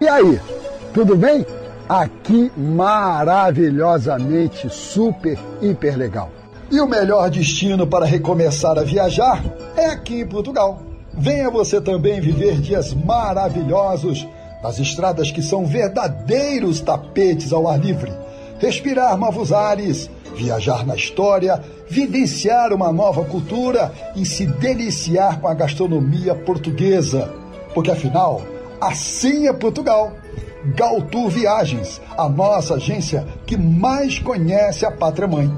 E aí, tudo bem? Aqui maravilhosamente super, hiper legal. E o melhor destino para recomeçar a viajar é aqui em Portugal. Venha você também viver dias maravilhosos nas estradas que são verdadeiros tapetes ao ar livre. Respirar novos ares, viajar na história, vivenciar uma nova cultura e se deliciar com a gastronomia portuguesa. Porque afinal, assim é Portugal. Galtour Viagens, a nossa agência que mais conhece a pátria mãe.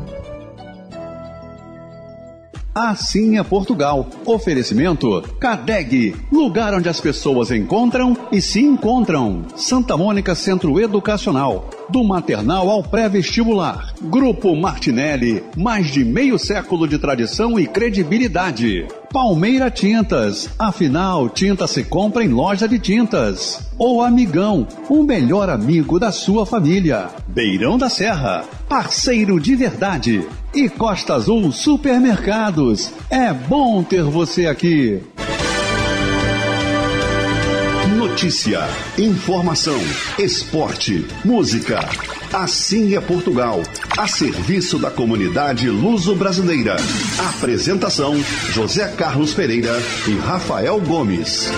Assim é Portugal. Oferecimento Cadeg, lugar onde as pessoas encontram e se encontram. Santa Mônica Centro Educacional, do maternal ao pré-vestibular. Grupo Martinelli, mais de meio século de tradição e credibilidade. Palmeira Tintas, afinal, tinta se compra em loja de tintas. O Amigão, o melhor amigo da sua família. Beirão da Serra, parceiro de verdade. E Costa Azul Supermercados, é bom ter você aqui. Notícia, informação, esporte, música. Assim é Portugal, a serviço da comunidade luso-brasileira. Apresentação: José Carlos Pereira e Rafael Gomes.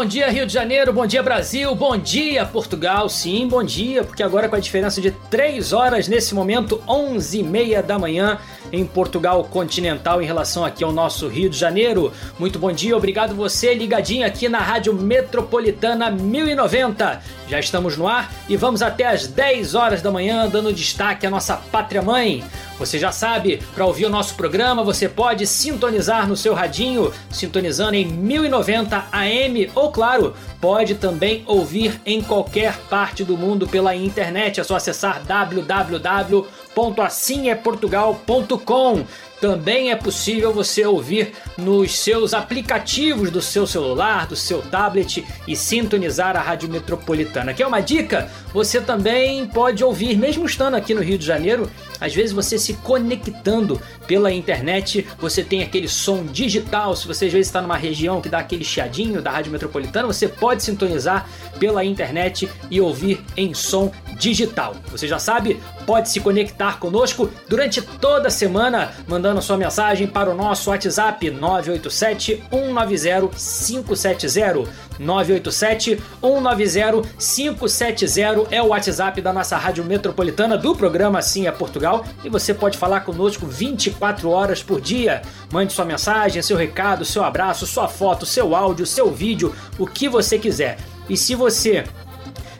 Bom dia, Rio de Janeiro, bom dia, Brasil, bom dia, Portugal. Sim, bom dia, porque agora com a diferença de 3 horas nesse momento, 11 e meia da manhã em Portugal continental em relação aqui ao nosso Rio de Janeiro. Muito bom dia, obrigado você ligadinho aqui na Rádio Metropolitana 1090. Já estamos no ar e vamos até às 10 horas da manhã dando destaque à nossa pátria mãe. Você já sabe, para ouvir o nosso programa, você pode sintonizar no seu radinho, sintonizando em 1090 AM, ou claro, pode também ouvir em qualquer parte do mundo pela internet. É só acessar www.assimeportugal.com. Também é possível você ouvir nos seus aplicativos do seu celular, do seu tablet e sintonizar a Rádio Metropolitana. Quer uma dica? Você também pode ouvir, mesmo estando aqui no Rio de Janeiro, às vezes você se conectando pela internet, você tem aquele som digital. Se você às vezes está numa região que dá aquele chiadinho da Rádio Metropolitana, você pode sintonizar pela internet e ouvir em som digital. Você já sabe, pode se conectar conosco durante toda a semana, mandando sua mensagem para o nosso WhatsApp 987 190 570. 987 190 570 é o WhatsApp da nossa rádio metropolitana do programa Sim é Portugal e você pode falar conosco 24 horas por dia. Mande sua mensagem, seu recado, seu abraço, sua foto, seu áudio, seu vídeo, o que você quiser. E se você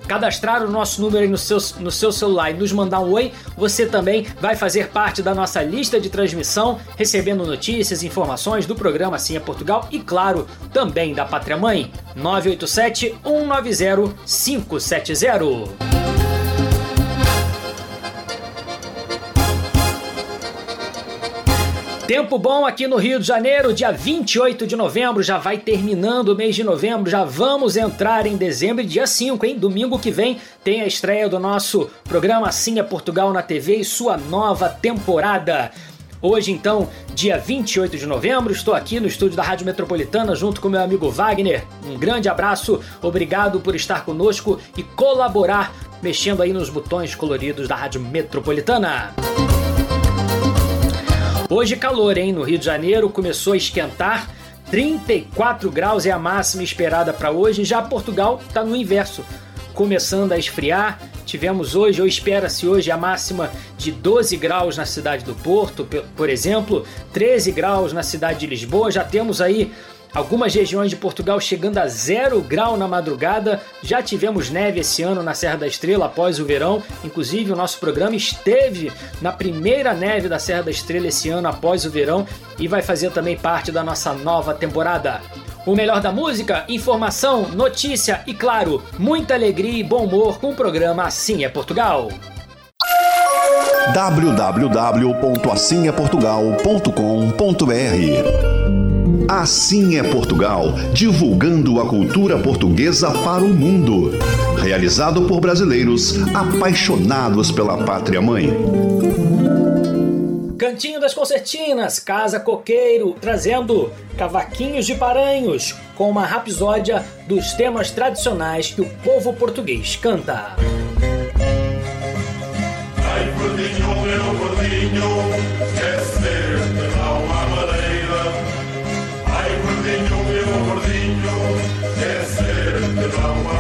cadastrar o nosso número aí no seu, no seu celular e nos mandar um oi, você também vai fazer parte da nossa lista de transmissão, recebendo notícias informações do programa Assim é Portugal e, claro, também da Pátria Mãe. 987 190 570. Tempo bom aqui no Rio de Janeiro, dia 28 de novembro, já vai terminando o mês de novembro, já vamos entrar em dezembro, dia 5, hein? Domingo que vem tem a estreia do nosso programa Assim é Portugal na TV e sua nova temporada. Hoje, então, dia 28 de novembro, estou aqui no estúdio da Rádio Metropolitana junto com meu amigo Wagner. Um grande abraço, obrigado por estar conosco e colaborar mexendo aí nos botões coloridos da Rádio Metropolitana. Hoje calor, hein? No Rio de Janeiro começou a esquentar. 34 graus é a máxima esperada para hoje. Já Portugal está no inverso, começando a esfriar. Tivemos hoje, ou espera-se hoje, a máxima de 12 graus na cidade do Porto, por exemplo, 13 graus na cidade de Lisboa. Já temos aí Algumas regiões de Portugal chegando a zero grau na madrugada. Já tivemos neve esse ano na Serra da Estrela após o verão. Inclusive, o nosso programa esteve na primeira neve da Serra da Estrela esse ano após o verão e vai fazer também parte da nossa nova temporada. O melhor da música, informação, notícia e, claro, muita alegria e bom humor com o programa Assim é Portugal www.assimeportugal.com.br Assim é Portugal, divulgando a cultura portuguesa para o mundo. Realizado por brasileiros apaixonados pela pátria mãe. Cantinho das Concertinas, Casa Coqueiro, trazendo cavaquinhos de Paranhos, com uma rapsódia dos temas tradicionais que o povo português canta. Ai, gordinho, meu gordinho, quer gordinho, quer ser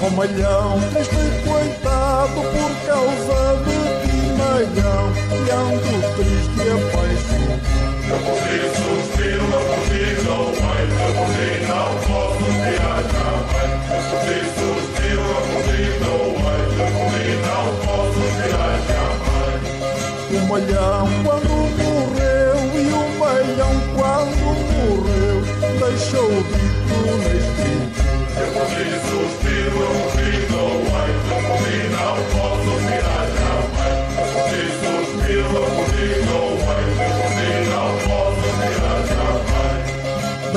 Romalhão, triste coitado por causa de ti, malhão, leão do triste apaixonado.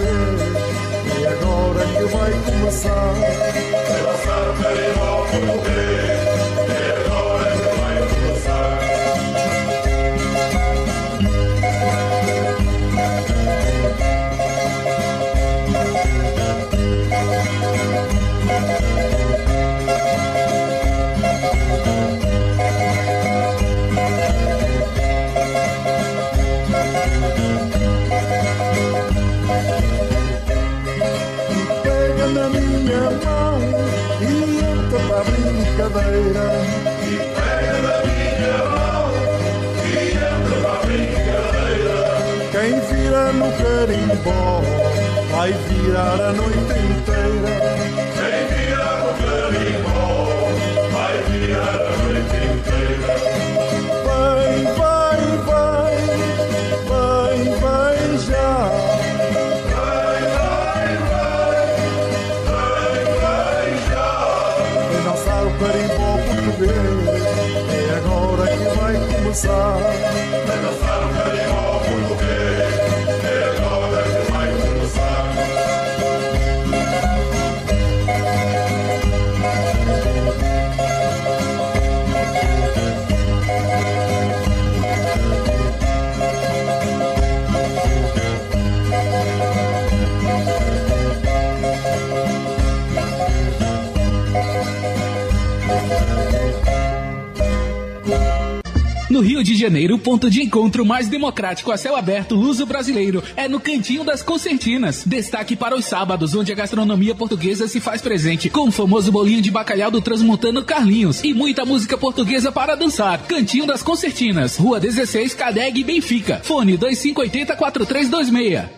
E agora que vai começar Vai dançar o carimbó português Quem vira no carimbó vai virar a noite inteira. Que Janeiro, o ponto de encontro mais democrático a céu aberto luso-brasileiro é no Cantinho das Concertinas. Destaque para os sábados, onde a gastronomia portuguesa se faz presente, com o famoso bolinho de bacalhau do transmontano Carlinhos e muita música portuguesa para dançar. Cantinho das Concertinas, Rua 16, Cadeg, Benfica. Fone 2580-4326.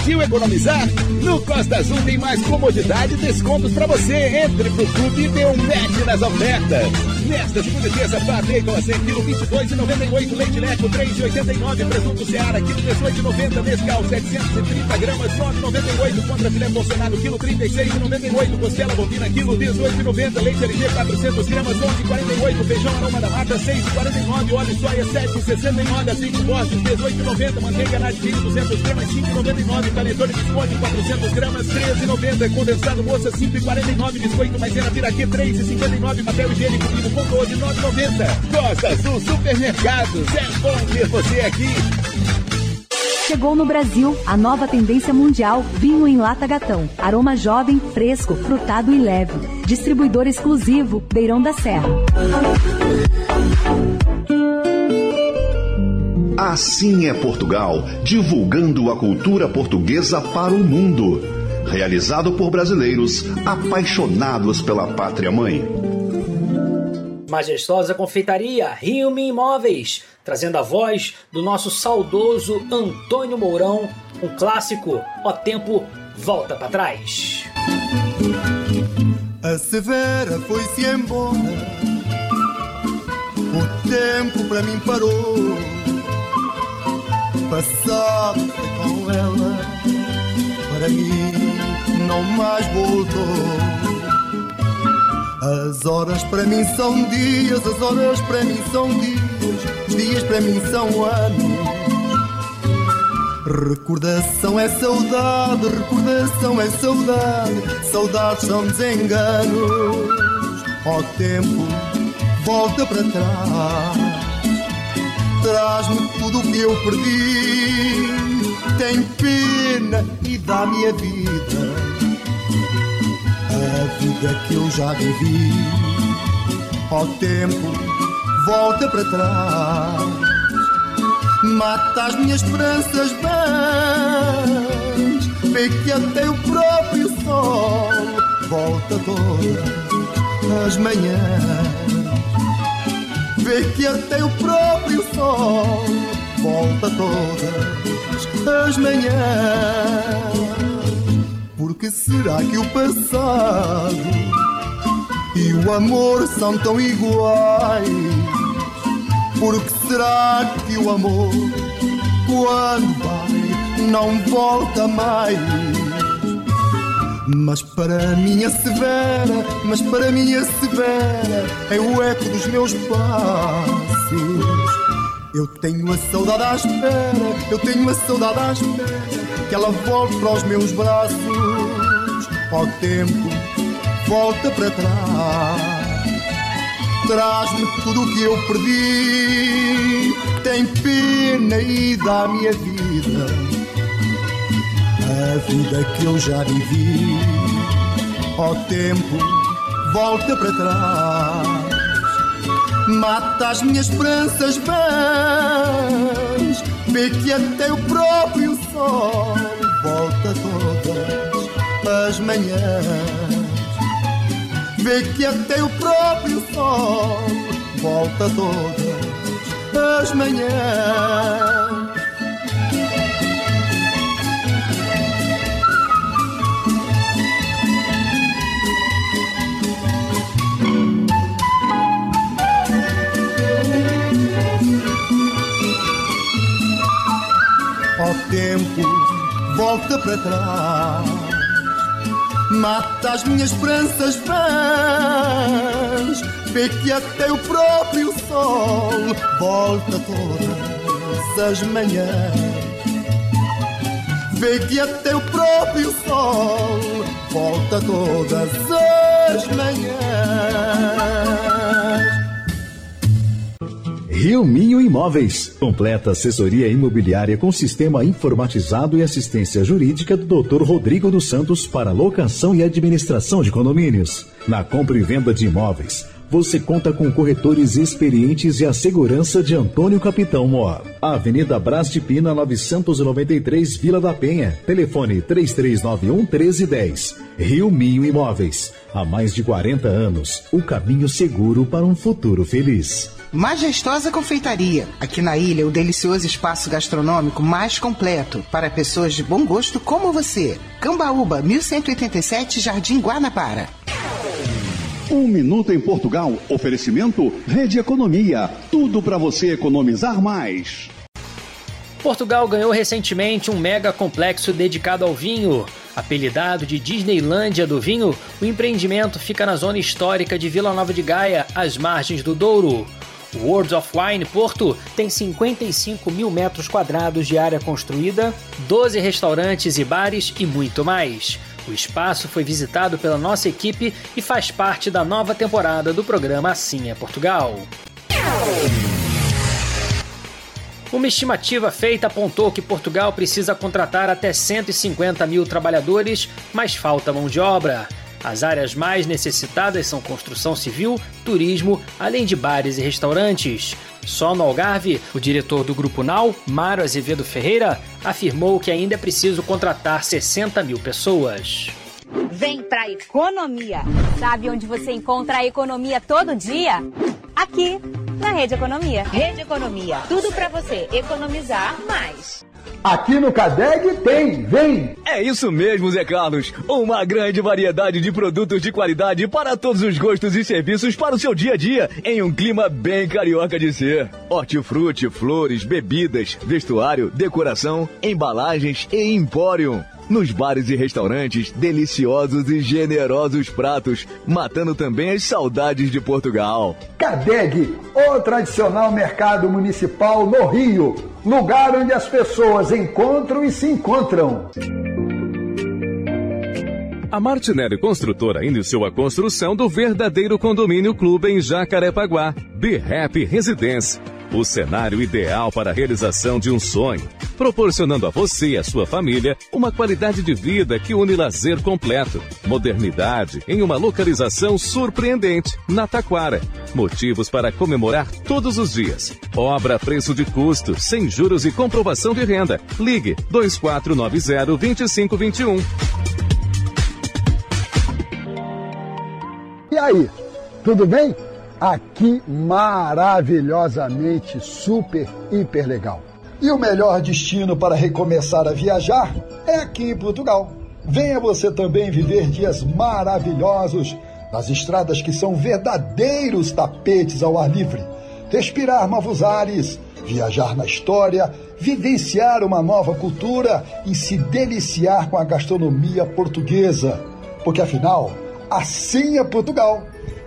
Partiu economizar? No Costa Azul tem mais comodidade e descontos para você. Entre pro clube e dê um match nas ofertas. Nesta segunda e terça, bacon a 100 kg, 22,98. Leite Leco, 3,89. Presunto Seara, quilo 18,90. Mescal, 730 gramas, 9,98. Contra filé Bolsonaro, quilo 36,98. Costela bovina, quilo 18,90. Leite LG, 400 gramas, 11,48. Feijão aroma da mata, 6,49. Óleo soia, 7,69. Azeite Borges, 18,90. Manteiga Nadine, 200 gramas, 5,99. Panetone Biscoito, 400 gramas, 13,90. Condensado moça, 5,49. Biscoito maisena Piraquê, 3,59. Papel higiênico, vivo com 12,9,90. Costa Azul Supermercados, é bom ter você aqui. Chegou no Brasil a nova tendência mundial vinho em lata gatão. Aroma jovem, fresco, frutado e leve. Distribuidor exclusivo Beirão da Serra. Assim é Portugal, divulgando a cultura portuguesa para o mundo. Realizado por brasileiros apaixonados pela pátria mãe. Majestosa Confeitaria Rio-me Imóveis, trazendo a voz do nosso saudoso Antônio Mourão, um clássico, Ó Tempo Volta para Trás. A Severa foi-se embora, o tempo para mim parou. Passado foi com ela, para mim não mais voltou. As horas para mim são dias, as horas para mim são dias, os dias para mim são anos. Recordação é saudade, recordação é saudade, saudades são desenganos. Ó tempo, volta para trás, traz-me tudo o que eu perdi. Tem pena e dá-me a vida, a vida que eu já vivi. Ó tempo, volta para trás mata as minhas esperanças vãs. Vê que até o próprio sol volta todas as manhãs. Vê que até o próprio sol volta todas as manhãs. Porque será que o passado e o amor são tão iguais. Por que será que o amor, quando vai, não volta mais? Mas para minha severa, mas para minha severa, é o eco dos meus passos. Eu tenho a saudade à espera, eu tenho a saudade à espera, que ela volte para os meus braços. Ó tempo, volta para trás. Traz-me tudo o que eu perdi. Tem pena e dá a minha vida. A vida que eu já vivi. Ó tempo, volta para trás. Mata as minhas esperanças vãs. Vê que até o próprio sol volta todas as manhãs. Vê que até o próprio sol volta todas as manhãs. Ó tempo, volta para trás. Mata as minhas esperanças vãs. Vê que até o próprio sol volta todas as manhãs. Vê que até o próprio sol volta todas as manhãs. Rio Minho Imóveis. Completa assessoria imobiliária com sistema informatizado e assistência jurídica do Dr. Rodrigo dos Santos para locação e administração de condomínios. Na compra e venda de imóveis, você conta com corretores experientes e a segurança de Antônio Capitão Mor. Avenida Brás de Pina, 993, Vila da Penha. Telefone 3391 1310. Rio Minho Imóveis. Há mais de 40 anos, o caminho seguro para um futuro feliz. Majestosa Confeitaria. Aqui na ilha, o delicioso espaço gastronômico mais completo para pessoas de bom gosto como você. Cambaúba, 1187, Jardim Guanabara. Um minuto em Portugal. Oferecimento Rede Economia. Tudo para você economizar mais. Portugal ganhou recentemente um mega complexo dedicado ao vinho. Apelidado de Disneylândia do vinho, o empreendimento fica na zona histórica de Vila Nova de Gaia, às margens do Douro. O Worlds of Wine Porto tem 55 mil metros quadrados de área construída, 12 restaurantes e bares e muito mais. O espaço foi visitado pela nossa equipe e faz parte da nova temporada do programa Assim é Portugal. Uma estimativa feita apontou que Portugal precisa contratar até 150 mil trabalhadores, mas falta mão de obra. As áreas mais necessitadas são construção civil, turismo, além de bares e restaurantes. Só no Algarve, o diretor do Grupo Nau, Mário Azevedo Ferreira, afirmou que ainda é preciso contratar 60 mil pessoas. Vem pra economia. Sabe onde você encontra a economia todo dia? Aqui, na Rede Economia. Rede Economia. Tudo pra você economizar mais. Aqui no Cadeg tem, vem! É isso mesmo, Zé Carlos. Uma grande variedade de produtos de qualidade para todos os gostos e serviços para o seu dia a dia, em um clima bem carioca de ser. Hortifruti, flores, bebidas, vestuário, decoração, embalagens e empório. Nos bares e restaurantes, deliciosos e generosos pratos, matando também as saudades de Portugal. Cadeg, o tradicional mercado municipal no Rio, lugar onde as pessoas encontram e se encontram. A Martinelli Construtora iniciou a construção do verdadeiro condomínio clube em Jacarepaguá, Happy Residence. O cenário ideal para a realização de um sonho, proporcionando a você e a sua família uma qualidade de vida que une lazer completo, modernidade em uma localização surpreendente, na Taquara. Motivos para comemorar todos os dias. Obra a preço de custo, sem juros e comprovação de renda. Ligue 2490 2521. E aí, tudo bem? Aqui maravilhosamente super, hiper legal. E o melhor destino para recomeçar a viajar é aqui em Portugal. Venha você também viver dias maravilhosos nas estradas que são verdadeiros tapetes ao ar livre, respirar novos ares, viajar na história, vivenciar uma nova cultura e se deliciar com a gastronomia portuguesa. Porque afinal, assim é Portugal.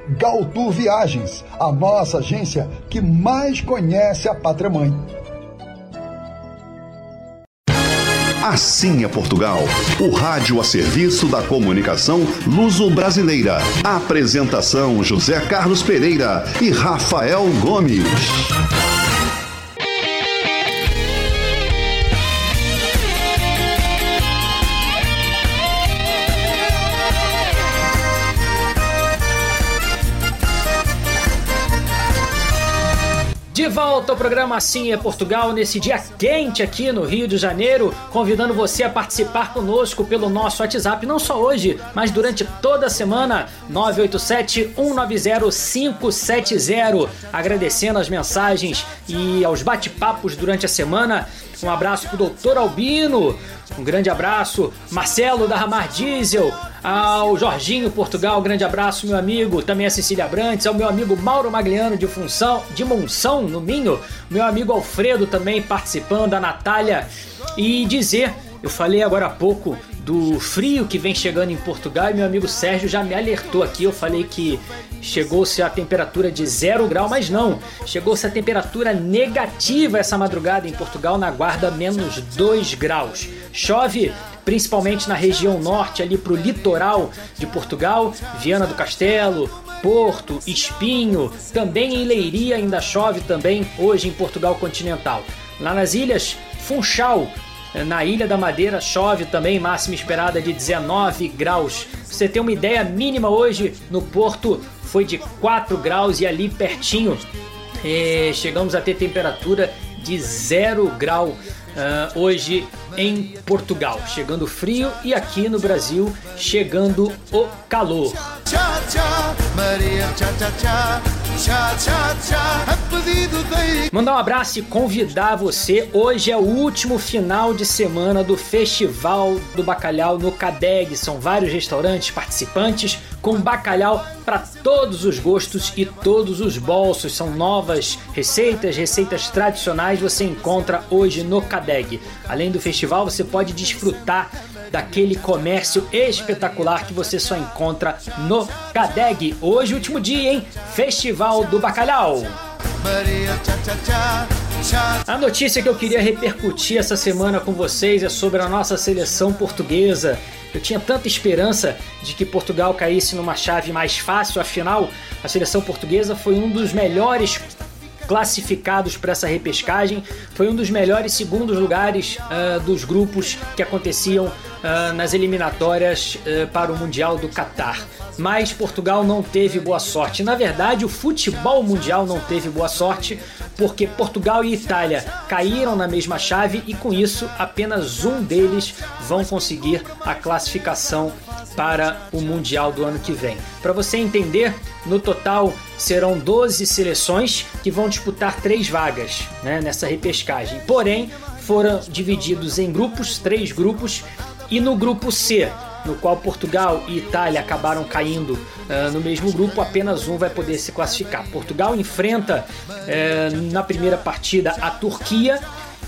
Galtour Viagens, a nossa agência que mais conhece a pátria mãe. Assim é Portugal. O rádio a serviço da comunicação luso-brasileira. Apresentação José Carlos Pereira e Rafael Gomes. De volta ao programa Assim é Portugal, nesse dia quente aqui no Rio de Janeiro, convidando você a participar conosco pelo nosso WhatsApp, não só hoje, mas durante toda a semana, 987-190-570. Agradecendo as mensagens e aos bate-papos durante a semana. Um abraço pro Doutor Albino, um grande abraço. Marcelo da Ramar Diesel, ao Jorginho Portugal, grande abraço, meu amigo. Também a Cecília Brantes, ao meu amigo Mauro Magliano de Função, de Monção, no Minho. Meu amigo Alfredo também participando, a Natália. E dizer, eu falei agora há pouco do frio que vem chegando em Portugal e meu amigo Sérgio já me alertou aqui. Eu falei que chegou-se a temperatura de zero grau, mas não. Chegou-se a temperatura negativa essa madrugada em Portugal, na guarda menos 2 graus. Chove principalmente na região norte, ali para o litoral de Portugal, Viana do Castelo, Porto, Espinho, também em Leiria ainda chove também hoje em Portugal continental. Lá nas ilhas, Funchal, na Ilha da Madeira chove também, máxima esperada de 19 graus. Pra você ter uma ideia, mínima hoje no Porto foi de 4 graus e ali pertinho eh, chegamos a ter temperatura de 0 grau uh, hoje em Portugal. Chegando frio e aqui no Brasil chegando o calor. Tchá, tchá, Maria, tchá, tchá, tchá. Tchá, tchá, tchá. A pedido de Mandar um abraço e convidar você. Hoje é o último final de semana do Festival do Bacalhau no Cadeg. São vários restaurantes participantes com bacalhau para todos os gostos e todos os bolsos. São novas receitas, receitas tradicionais você encontra hoje no Cadeg. Além do festival, você pode desfrutar daquele comércio espetacular que você só encontra no Cadeg. Hoje, último dia, hein? Festival do Bacalhau. A notícia que eu queria repercutir essa semana com vocês é sobre a nossa seleção portuguesa. Eu tinha tanta esperança de que Portugal caísse numa chave mais fácil, afinal, a seleção portuguesa foi um dos melhores classificados para essa repescagem, foi um dos melhores segundos lugares ah, dos grupos que aconteciam ah, nas eliminatórias ah, para o Mundial do Catar. Mas Portugal não teve boa sorte. Na verdade, o futebol mundial não teve boa sorte, porque Portugal e Itália caíram na mesma chave e com isso apenas um deles vão conseguir a classificação para o Mundial do ano que vem. Para você entender, no total serão 12 seleções que vão disputar três vagas né, nessa repescagem. Porém, foram divididos em grupos, três grupos, e no grupo C, no qual Portugal e Itália acabaram caindo ah, no mesmo grupo, apenas um vai poder se classificar. Portugal enfrenta eh, na primeira partida a Turquia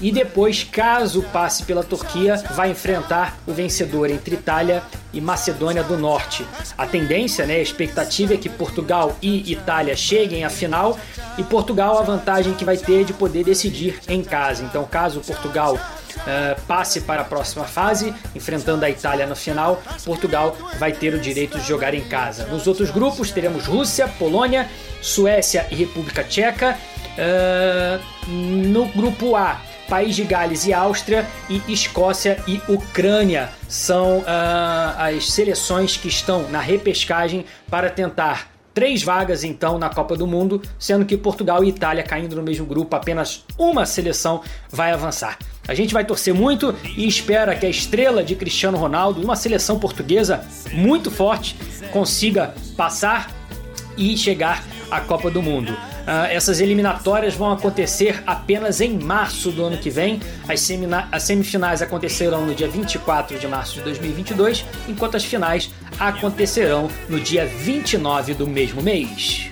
e depois, caso passe pela Turquia, vai enfrentar o vencedor entre Itália e Macedônia do Norte. A tendência, né, a expectativa é que Portugal e Itália cheguem à final e Portugal a vantagem que vai ter de poder decidir em casa. Então, caso Portugal eh, passe para a próxima fase, enfrentando a Itália no final, Portugal vai ter o direito de jogar em casa. Nos outros grupos teremos Rússia, Polônia, Suécia e República Tcheca. Eh, no grupo A, País de Gales e Áustria e Escócia e Ucrânia são ah, as seleções que estão na repescagem para tentar três vagas então na Copa do Mundo, sendo que Portugal e Itália caindo no mesmo grupo, apenas uma seleção vai avançar. A gente vai torcer muito e espera que a estrela de Cristiano Ronaldo, uma seleção portuguesa muito forte, consiga passar e chegar à Copa do Mundo. Uh, essas eliminatórias vão acontecer apenas em março do ano que vem. As, as semifinais acontecerão no dia 24 de março de 2022, enquanto as finais acontecerão no dia 29 do mesmo mês.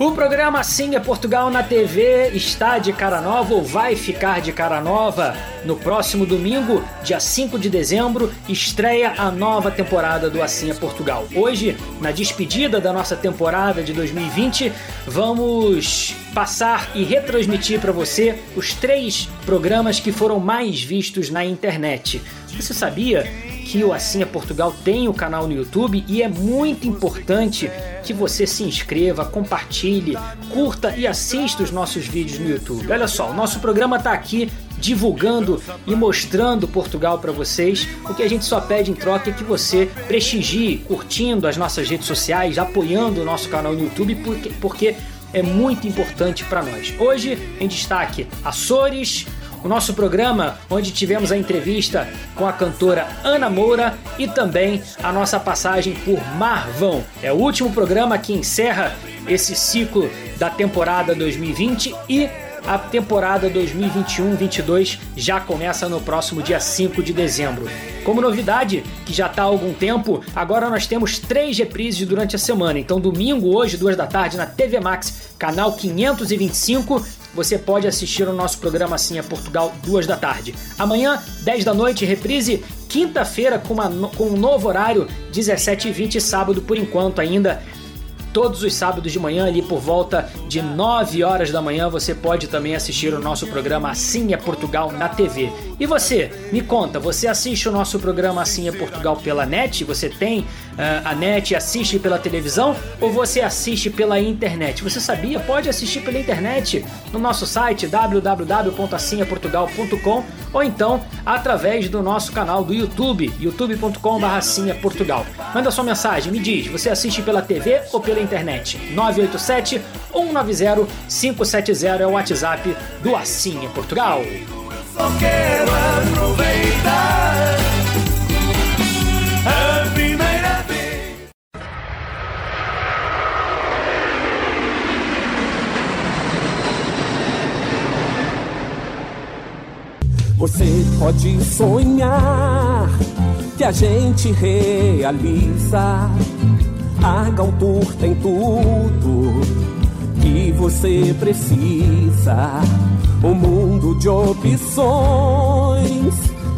O programa Sim é Portugal na TV está de cara nova ou vai ficar de cara nova. No próximo domingo, dia 5 de dezembro, estreia a nova temporada do Assim é Portugal. Hoje, na despedida da nossa temporada de 2020, vamos passar e retransmitir para você os três programas que foram mais vistos na internet. Você sabia que o Assim é Portugal tem o canal no YouTube e é muito importante que você se inscreva, compartilhe, curta e assista os nossos vídeos no YouTube. Olha só, o nosso programa está aqui divulgando e mostrando Portugal para vocês. O que a gente só pede em troca é que você prestigie curtindo as nossas redes sociais, apoiando o nosso canal no YouTube, porque, porque é muito importante para nós. Hoje, em destaque, Açores, o nosso programa, onde tivemos a entrevista com a cantora Ana Moura e também a nossa passagem por Marvão. É o último programa que encerra esse ciclo da temporada 2020 e a temporada 2021-22 já começa no próximo dia 5 de dezembro. Como novidade, que já está há algum tempo, agora nós temos três reprises durante a semana. Então, domingo, hoje, duas da tarde, na TV Max, canal 525, você pode assistir o nosso programa Assim é Portugal, duas da tarde. Amanhã, 10 da noite, reprise. Quinta-feira, com, com um novo horário, 17h20, sábado por enquanto ainda todos os sábados de manhã, ali por volta de 9 horas da manhã, você pode também assistir o nosso programa Assim é Portugal na TV. E você, me conta, você assiste o nosso programa Assim é Portugal pela net? Você tem uh, a net e assiste pela televisão? Ou você assiste pela internet? Você sabia? Pode assistir pela internet no nosso site www.assimeportugal.com ou então através do nosso canal do YouTube, youtube.com.br Portugal. Manda sua mensagem, me diz, você assiste pela TV ou pela internet? 987 190 570 é o WhatsApp do Assim é Portugal. Só quero aproveitar. Você pode sonhar que a gente realiza. A Galtour tem tudo que você precisa. Um mundo de opções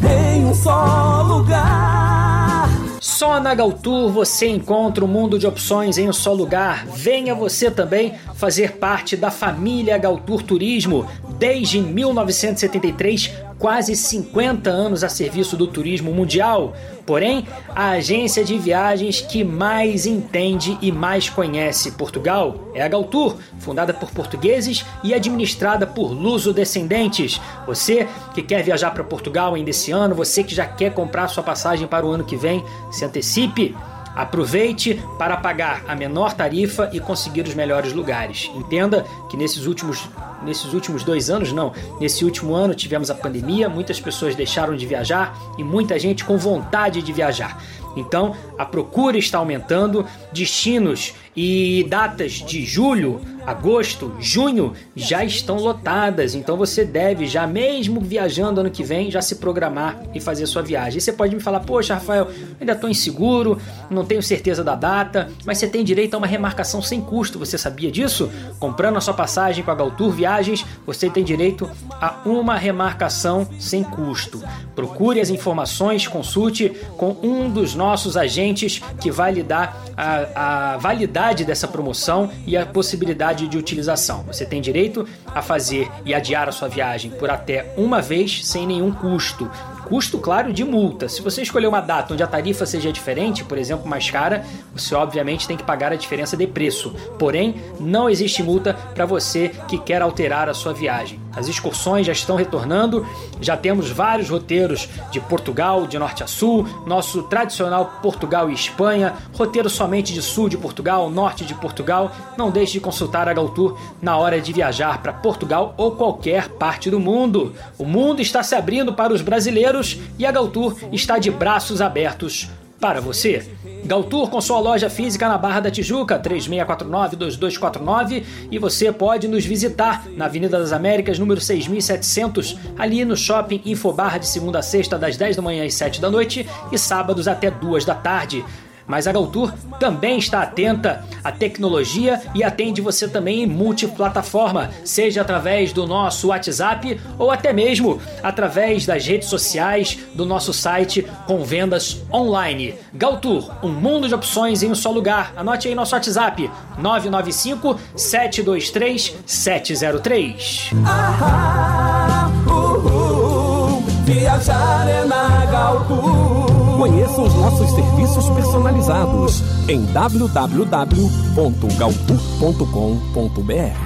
em um só lugar. Só na Galtour você encontra um mundo de opções em um só lugar. Venha você também fazer parte da família Galtour Turismo. Desde 1973, quase 50 anos a serviço do turismo mundial. Porém, a agência de viagens que mais entende e mais conhece Portugal é a Galtour, fundada por portugueses e administrada por luso-descendentes. Você que quer viajar para Portugal ainda esse ano, você que já quer comprar sua passagem para o ano que vem, se antecipe. Aproveite para pagar a menor tarifa e conseguir os melhores lugares. Entenda que nesses últimos, nesses últimos dois anos, não, nesse último ano tivemos a pandemia, muitas pessoas deixaram de viajar e muita gente com vontade de viajar. Então, a procura está aumentando, destinos e datas de julho, agosto, junho já estão lotadas. Então você deve já mesmo viajando ano que vem já se programar e fazer sua viagem. E você pode me falar: "Poxa, Rafael, ainda estou inseguro, não tenho certeza da data", mas você tem direito a uma remarcação sem custo. Você sabia disso? Comprando a sua passagem com a Galtour Viagens, você tem direito a uma remarcação sem custo. Procure as informações, consulte com um dos nossos agentes que vai lhe dar a, a validade dessa promoção e a possibilidade de utilização. Você tem direito a fazer e adiar a sua viagem por até uma vez sem nenhum custo custo, claro, de multa. Se você escolher uma data onde a tarifa seja diferente, por exemplo, mais cara, você obviamente tem que pagar a diferença de preço. Porém, não existe multa para você que quer alterar a sua viagem. As excursões já estão retornando, já temos vários roteiros de Portugal, de norte a sul, nosso tradicional Portugal e Espanha, roteiro somente de sul de Portugal, norte de Portugal. Não deixe de consultar a Galtour na hora de viajar para Portugal ou qualquer parte do mundo. O mundo está se abrindo para os brasileiros e a Galtour está de braços abertos para você. Galtour com sua loja física na Barra da Tijuca, 3649-2249, e você pode nos visitar na Avenida das Américas, número 6700, ali no Shopping Infobar de segunda a sexta, das 10 da manhã às 7 da noite e sábados até 2 da tarde. Mas a Galtour também está atenta à tecnologia e atende você também em multiplataforma, seja através do nosso WhatsApp ou até mesmo através das redes sociais do nosso site com vendas online. Galtour, um mundo de opções em um só lugar. Anote aí nosso WhatsApp 995 723 703. Ah, uhul, viajar é na Galtour. Conheça os nossos serviços personalizados em www.galtour.com.br.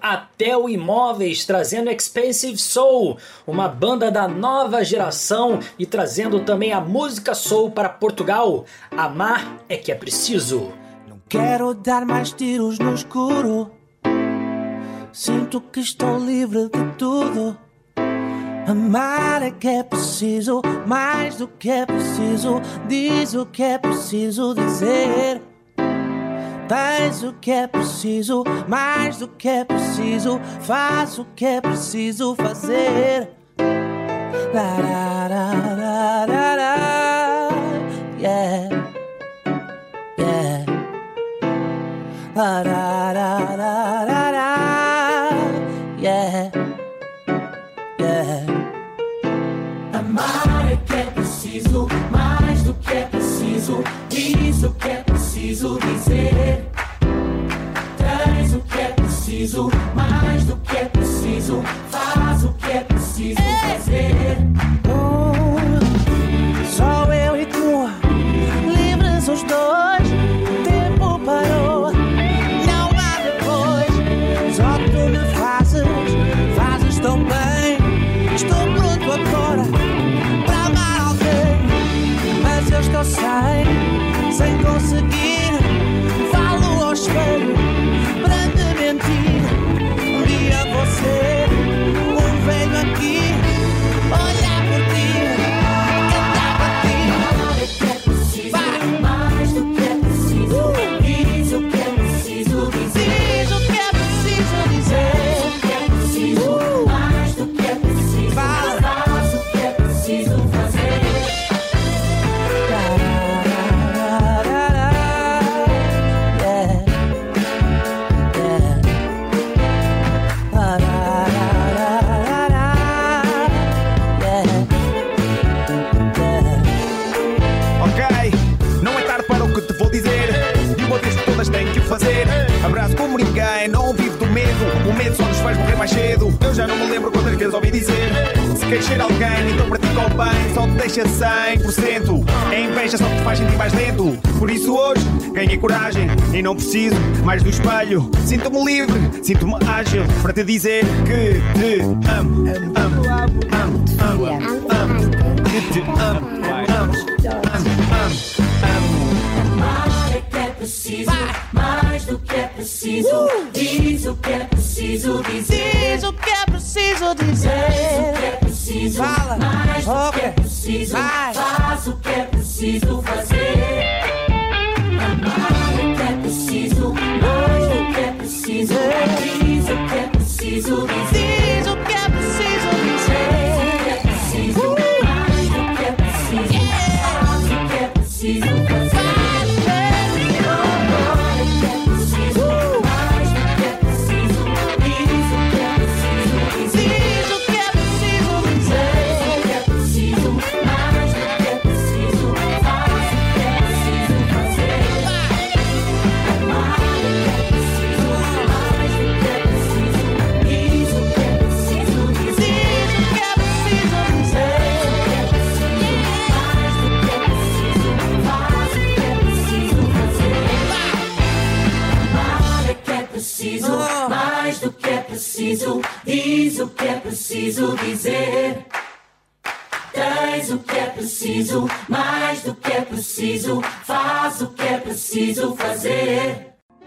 Atel Imóveis trazendo Expensive Soul, uma banda da nova geração e trazendo também a música soul para Portugal. Amar é que é preciso. Quero dar mais tiros no escuro. Sinto que estou livre de tudo. Amar é que é preciso, mais do que é preciso. Diz o que é preciso dizer. Tens o que é preciso, mais do que é preciso. Faz o que é preciso fazer. Yeah. Yeah. Preciso. Diz o que é preciso dizer. Traz o que é preciso, mais do que é preciso. Faz o que é preciso fazer. Mais cedo. Eu já não me lembro quantas vezes ouvi dizer. Se ser alguém, então pratica o bem. Só te deixa 100%. A inveja só te faz sentir mais lento. Por isso hoje ganhei coragem e não preciso mais do espelho. Sinto-me livre, sinto-me ágil para te dizer que te amo. Amo, amo, amo, amo, amo. Que te amo, amo, amo, amo. Preciso, mais do que é preciso. Diz o que é preciso dizer. Diz o que é preciso Traz o dizer. que é preciso, Fala. mais do Ok. que é preciso. Vai. Faz o que é preciso fazer. Amar é que é preciso, mais do que é preciso. Diz o que é preciso dizer. Diz o preciso. Diz o que é preciso dizer. Traz o que é preciso, mais do que é preciso. Faz o que é preciso fazer.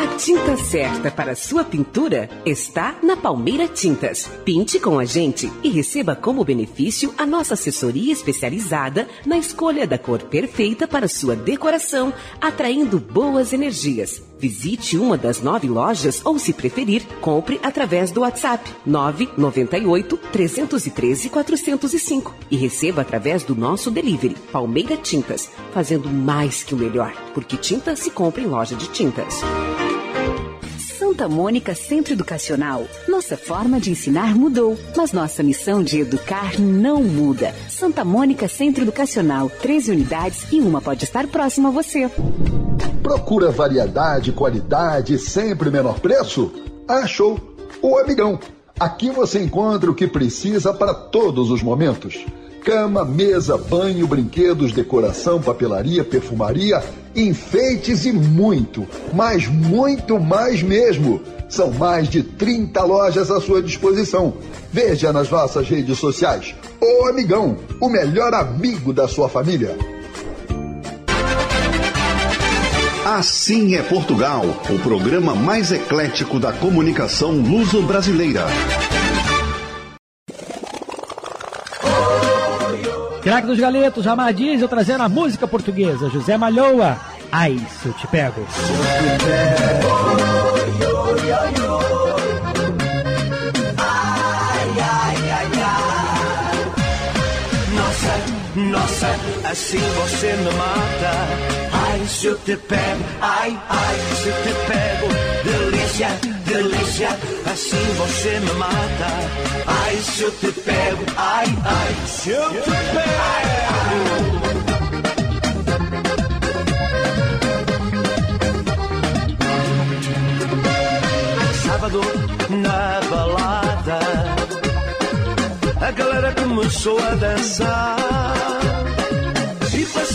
A tinta certa para sua pintura está na Palmeira Tintas. Pinte com a gente e receba como benefício a nossa assessoria especializada na escolha da cor perfeita para sua decoração, atraindo boas energias. Visite uma das nove lojas ou, se preferir, compre através do WhatsApp 998 313 405 e receba através do nosso delivery Palmeira Tintas, fazendo mais que o melhor, porque tinta se compra em loja de tintas. Santa Mônica Centro Educacional. Nossa forma de ensinar mudou, mas nossa missão de educar não muda. Santa Mônica Centro Educacional, 13 unidades e uma pode estar próxima a você. Procura variedade, qualidade sempre menor preço? Achou! O Amigão. Aqui você encontra o que precisa para todos os momentos. Cama, mesa, banho, brinquedos, decoração, papelaria, perfumaria, enfeites e muito, mas muito mais mesmo. São mais de 30 lojas à sua disposição. Veja nas nossas redes sociais. O Amigão, o melhor amigo da sua família. Assim é Portugal, o programa mais eclético da comunicação luso-brasileira. Craque dos Galetos, Ramar Diesel trazendo a música portuguesa. José Malhoa. Ai, se eu te pego. Nossa, nossa, assim você me mata. Ai, se eu te pego, ai, ai, se eu te pego. Delícia, delícia, assim você me mata. Ai, se eu te pego, ai, ai, se eu te pego. Sábado na balada, a galera começou a dançar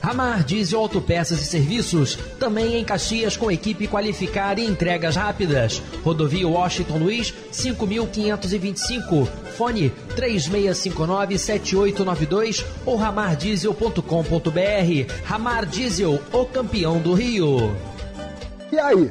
Ramar Diesel Autopeças e Serviços, também em Caxias com equipe qualificada e entregas rápidas. Rodovia Washington Luiz, 5525. Fone 3659-7892 ou ramardiesel.com.br. Ramar Diesel, o campeão do Rio. E aí,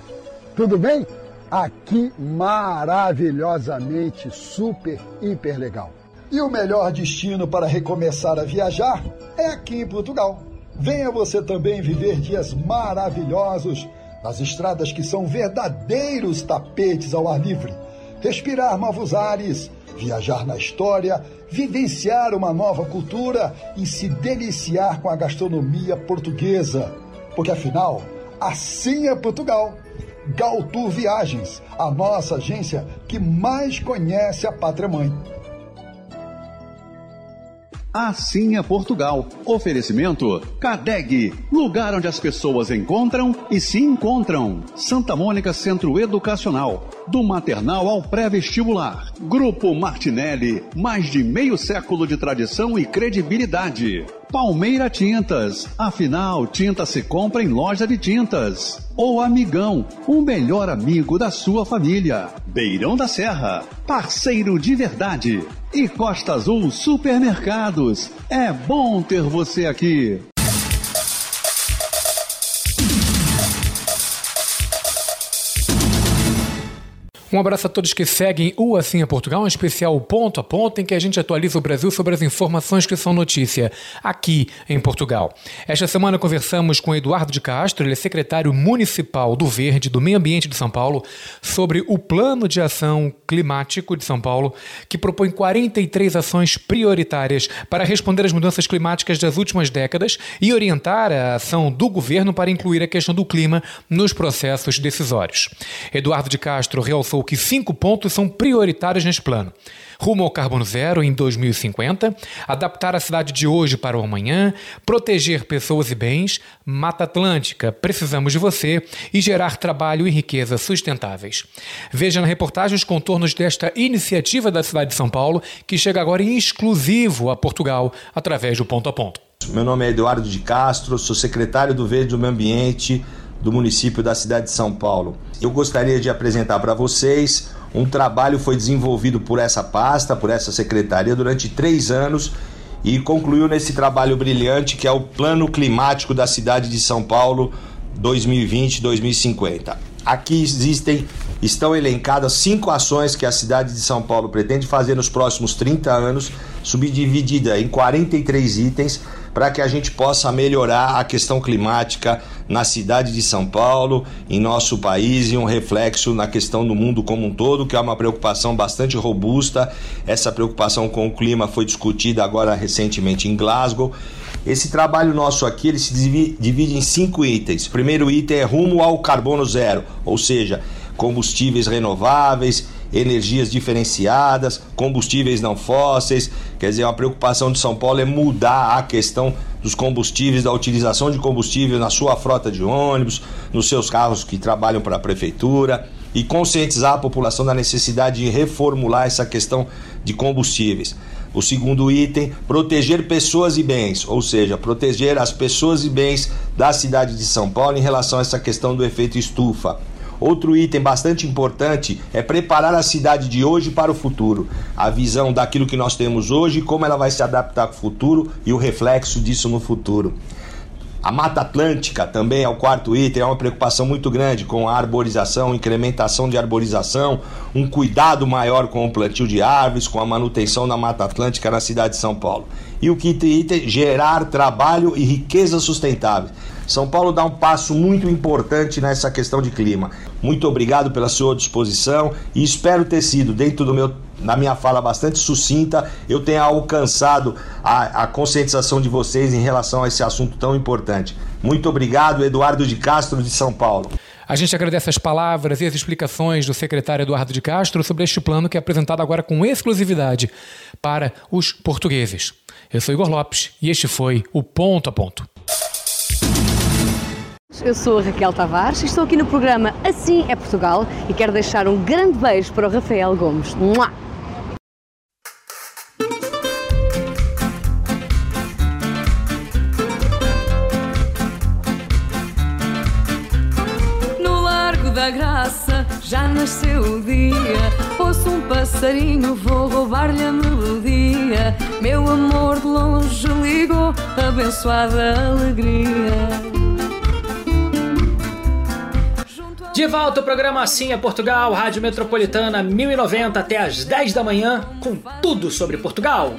tudo bem? Aqui maravilhosamente super, hiper legal. E o melhor destino para recomeçar a viajar é aqui em Portugal. Venha você também viver dias maravilhosos nas estradas que são verdadeiros tapetes ao ar livre. Respirar novos ares, viajar na história, vivenciar uma nova cultura e se deliciar com a gastronomia portuguesa. Porque afinal, assim é Portugal. Galtour Viagens, a nossa agência que mais conhece a pátria mãe. Assim é Portugal. Oferecimento Cadeg, lugar onde as pessoas encontram e se encontram. Santa Mônica Centro Educacional, do maternal ao pré-vestibular. Grupo Martinelli, mais de meio século de tradição e credibilidade. Palmeira Tintas, afinal, tinta se compra em loja de tintas. O Amigão, o melhor amigo da sua família. Beirão da Serra, parceiro de verdade. E Costa Azul Supermercados, é bom ter você aqui. Um abraço a todos que seguem o Assim é Portugal, um especial ponto a ponto em que a gente atualiza o Brasil sobre as informações que são notícia aqui em Portugal. Esta semana conversamos com Eduardo de Castro, ele é secretário municipal do Verde, do Meio Ambiente de São Paulo, sobre o Plano de Ação Climático de São Paulo, que propõe 43 ações prioritárias para responder às mudanças climáticas das últimas décadas e orientar a ação do governo para incluir a questão do clima nos processos decisórios. Eduardo de Castro realçou que cinco pontos são prioritários neste plano. Rumo ao carbono zero em 2050, adaptar a cidade de hoje para o amanhã, proteger pessoas e bens, Mata Atlântica, precisamos de você e gerar trabalho e riqueza sustentáveis. Veja na reportagem os contornos desta iniciativa da cidade de São Paulo, que chega agora em exclusivo a Portugal através do ponto a ponto. Meu nome é Eduardo de Castro, sou secretário do Verde do Meio Ambiente do município da cidade de São Paulo. Eu gostaria de apresentar para vocês um trabalho que foi desenvolvido por essa pasta, por essa secretaria durante três anos e concluiu nesse trabalho brilhante que é o Plano Climático da cidade de São Paulo 2020-2050. Aqui existem, estão elencadas cinco ações que a cidade de São Paulo pretende fazer nos próximos 30 anos, subdividida em 43 itens, para que a gente possa melhorar a questão climática na cidade de São Paulo, em nosso país e um reflexo na questão do mundo como um todo, que é uma preocupação bastante robusta. Essa preocupação com o clima foi discutida agora recentemente em Glasgow. Esse trabalho nosso aqui ele se divide em cinco itens. O primeiro item é rumo ao carbono zero, ou seja, combustíveis renováveis, energias diferenciadas, combustíveis não fósseis. Quer dizer, uma preocupação de São Paulo é mudar a questão dos combustíveis, da utilização de combustível na sua frota de ônibus, nos seus carros que trabalham para a prefeitura e conscientizar a população da necessidade de reformular essa questão de combustíveis. O segundo item, proteger pessoas e bens, ou seja, proteger as pessoas e bens da cidade de São Paulo em relação a essa questão do efeito estufa. Outro item bastante importante é preparar a cidade de hoje para o futuro. A visão daquilo que nós temos hoje, como ela vai se adaptar com o futuro e o reflexo disso no futuro. A Mata Atlântica também é o quarto item, é uma preocupação muito grande com a arborização, incrementação de arborização, um cuidado maior com o plantio de árvores, com a manutenção da Mata Atlântica na cidade de São Paulo. E o quinto item, gerar trabalho e riqueza sustentável. São Paulo dá um passo muito importante nessa questão de clima. Muito obrigado pela sua disposição e espero ter sido, dentro do meu, na minha fala bastante sucinta, eu tenha alcançado a, a conscientização de vocês em relação a esse assunto tão importante. Muito obrigado, Eduardo de Castro, de São Paulo. A gente agradece as palavras e as explicações do secretário Eduardo de Castro sobre este plano que é apresentado agora com exclusividade para os portugueses. Eu sou Igor Lopes e este foi o Ponto a Ponto. Eu sou a Raquel Tavares e estou aqui no programa Assim é Portugal e quero deixar um grande beijo para o Rafael Gomes. Mua! No Largo da Graça já nasceu o dia. Ouço um passarinho, vou roubar-lhe a melodia. Meu amor de longe ligou, abençoada alegria. De volta ao programa Assim é Portugal, Rádio Metropolitana 1090 até às 10 da manhã, com tudo sobre Portugal.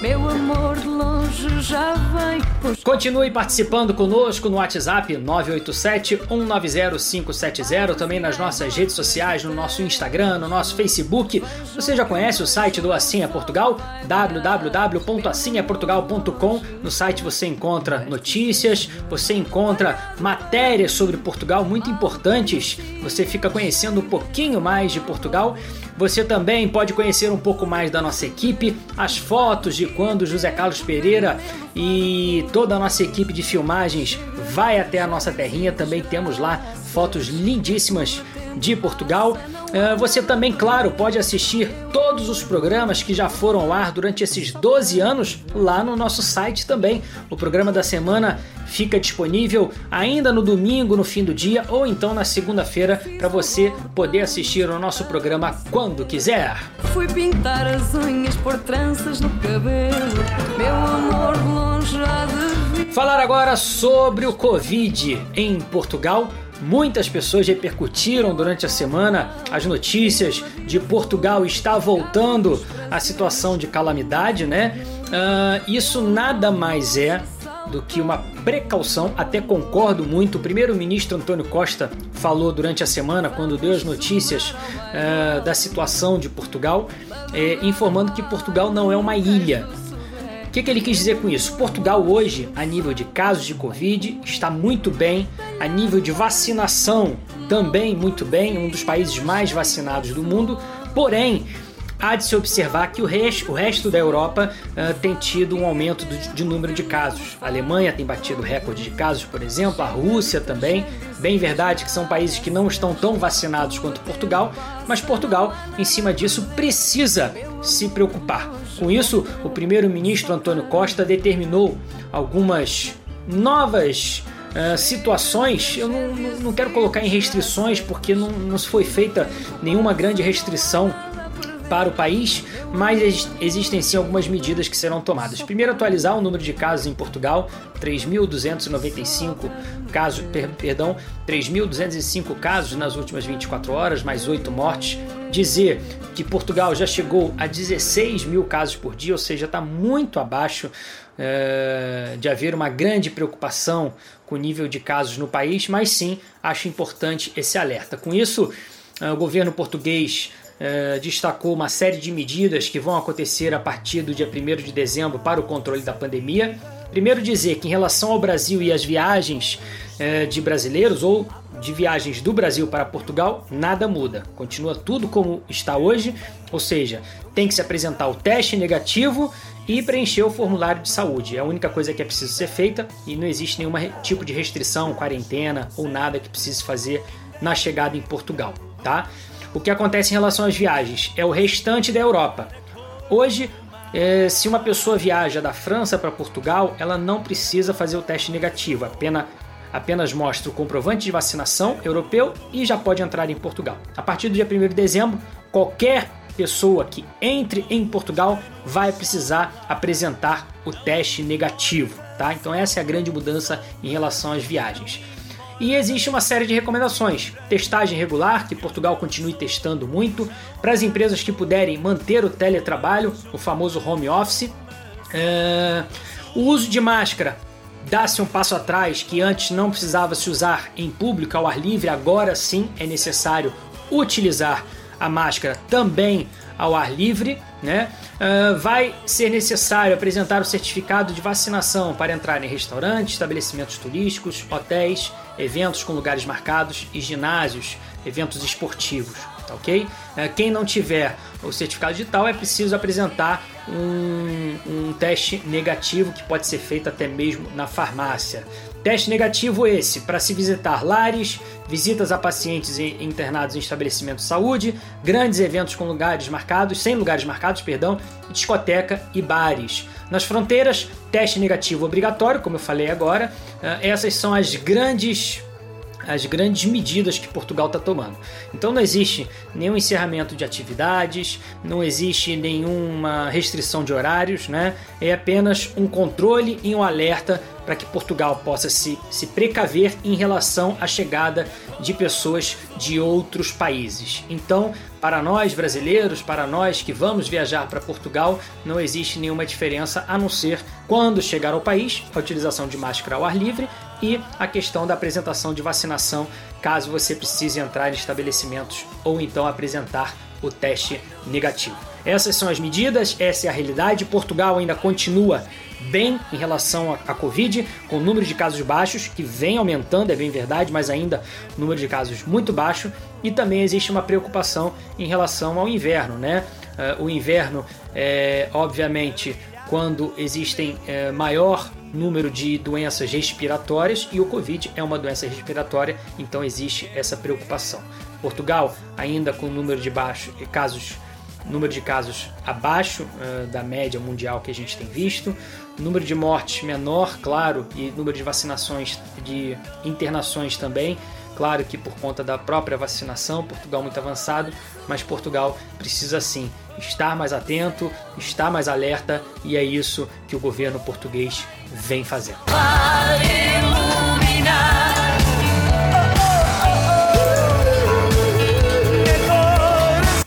Meu amor longe já vem. Continue participando conosco no WhatsApp 987-190-570, também nas nossas redes sociais, no nosso Instagram, no nosso Facebook. Você já conhece o site do é Portugal? www.assimeportugal.com. No site você encontra notícias, você encontra matérias sobre Portugal muito importantes. Você fica conhecendo um pouquinho mais de Portugal. Você também pode conhecer um pouco mais da nossa equipe, as fotos de quando José Carlos Pereira e toda a nossa equipe de filmagens vai até a nossa terrinha. Também temos lá fotos lindíssimas de Portugal. Eh, Você também, claro, pode assistir todos os programas que já foram ao ar durante esses 12 anos lá no nosso site também. O programa da semana fica disponível ainda no domingo, no fim do dia, ou então na segunda-feira, para você poder assistir ao nosso programa quando quiser. Fui pintar as unhas, pôr tranças no cabelo. Meu amor longe de. Falar agora sobre o Covid em Portugal. Muitas pessoas repercutiram durante a semana as notícias de Portugal está voltando à situação de calamidade, né? Ah, isso nada mais é do que uma precaução, até concordo muito. O primeiro-ministro Antônio Costa falou durante a semana, quando deu as notícias ah, da situação de Portugal, eh, informando que Portugal não é uma ilha. Que, que ele quis dizer com isso? Portugal hoje, a nível de casos de Covid, está muito bem, a nível de vacinação também muito bem, um dos países mais vacinados do mundo, porém há de se observar que o resto, o resto da Europa ah, tem tido um aumento de número de casos. A Alemanha tem batido recorde de casos, por exemplo, a Rússia também. Bem verdade que são países que não estão tão vacinados quanto Portugal, mas Portugal, em cima disso, precisa se preocupar. Com isso, o primeiro-ministro Antônio Costa determinou algumas novas ah, situações. Eu não, não- não quero colocar em restrições porque não, não se foi feita nenhuma grande restrição para o país, mas ex- existem sim algumas medidas que serão tomadas. Primeiro, atualizar o número de casos em Portugal, 3.295 casos, per- perdão, 3.205 casos nas últimas 24 horas, mais 8 mortes. Dizer que Portugal já chegou a 16 mil casos por dia, ou seja, está muito abaixo eh, de haver uma grande preocupação com o nível de casos no país, mas sim acho importante esse alerta. Com isso, eh, o governo português eh, destacou uma série de medidas que vão acontecer a partir do dia 1 de dezembro para o controle da pandemia. Primeiro, dizer que em relação ao Brasil e as viagens eh, de brasileiros ou de viagens do Brasil para Portugal, nada muda. Continua tudo como está hoje, ou seja, tem que se apresentar o teste negativo e preencher o formulário de saúde. É a única coisa que é preciso ser feita e não existe nenhum tipo de restrição, quarentena ou nada que precise fazer na chegada em Portugal, tá? O que acontece em relação às viagens é o restante da Europa. Hoje, eh, se uma pessoa viaja da França para Portugal, ela não precisa fazer o teste negativo, apenas, apenas mostra o comprovante de vacinação europeu e já pode entrar em Portugal. A partir do dia 1 de dezembro, qualquer pessoa que entre em Portugal vai precisar apresentar o teste negativo, tá? Então essa é a grande mudança em relação às viagens. E existe uma série de recomendações. Testagem regular, que Portugal continue testando muito. Para as empresas que puderem manter o teletrabalho, o famoso home office. É, O uso de máscara dá-se um passo atrás, que antes não precisava se usar em público ao ar livre, agora sim é necessário utilizar a máscara também ao ar livre, né? Ah, vai ser necessário apresentar o certificado de vacinação para entrar em restaurantes, estabelecimentos turísticos, hotéis, eventos com lugares marcados e ginásios, eventos esportivos. tá ok? É, Quem não tiver o certificado digital é preciso apresentar um, um teste negativo que pode ser feito até mesmo na farmácia. Teste negativo esse para se visitar lares, visitas a pacientes internados em estabelecimentos de saúde, grandes eventos com lugares marcados, sem lugares marcados, perdão, discoteca e bares. Nas fronteiras, teste negativo obrigatório, como eu falei agora. Ah, Essas são as grandes as grandes medidas que Portugal está tomando. Então não existe nenhum encerramento de atividades, não existe nenhuma restrição de horários, né? É apenas um controle e um alerta para que Portugal possa se, se precaver em relação à chegada de pessoas de outros países. Então, para nós brasileiros, para nós que vamos viajar para Portugal, não existe nenhuma diferença a não ser quando chegar ao país, a utilização de máscara ao ar livre e a questão da apresentação de vacinação, caso você precise entrar em estabelecimentos ou então apresentar o teste negativo. Essas são as medidas, essa é a realidade. Portugal ainda continua bem em relação à Covid, com o número de casos baixos, que vem aumentando, é bem verdade, mas ainda número de casos muito baixo. E também existe uma preocupação em relação ao inverno, né? Eh, o inverno, é, obviamente, quando existem eh, maior número de doenças respiratórias e o Covid é uma doença respiratória, então existe essa preocupação. Portugal ainda com número de baixo, casos número de casos abaixo eh, da média mundial que a gente tem visto, número de mortes menor, claro, e número de vacinações, de internações também. Claro que por conta da própria vacinação, Portugal muito avançado, mas Portugal precisa sim estar mais atento, estar mais alerta e é isso que o governo português vem fazendo.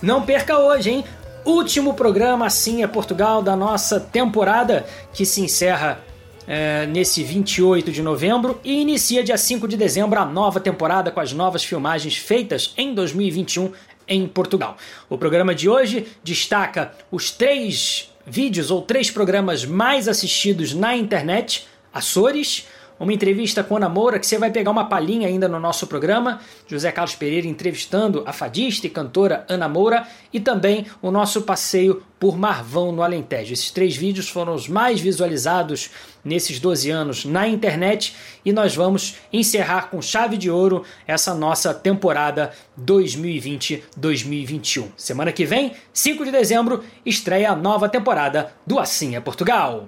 Não perca hoje, hein? Último programa Assim é Portugal da nossa temporada que se encerra é, nesse 28 de novembro e inicia dia 5 de dezembro a nova temporada com as novas filmagens feitas em 2021 em Portugal. O programa de hoje destaca os três vídeos ou três programas mais assistidos na internet: Açores, uma entrevista com Ana Moura, que você vai pegar uma palhinha ainda no nosso programa. José Carlos Pereira entrevistando a fadista e cantora Ana Moura. E também o nosso passeio por Marvão, no Alentejo. Esses três vídeos foram os mais visualizados nesses 12 anos na internet. E nós vamos encerrar com chave de ouro essa nossa temporada 2020-2021. Semana que vem, 5 de dezembro, estreia a nova temporada do Assim é Portugal.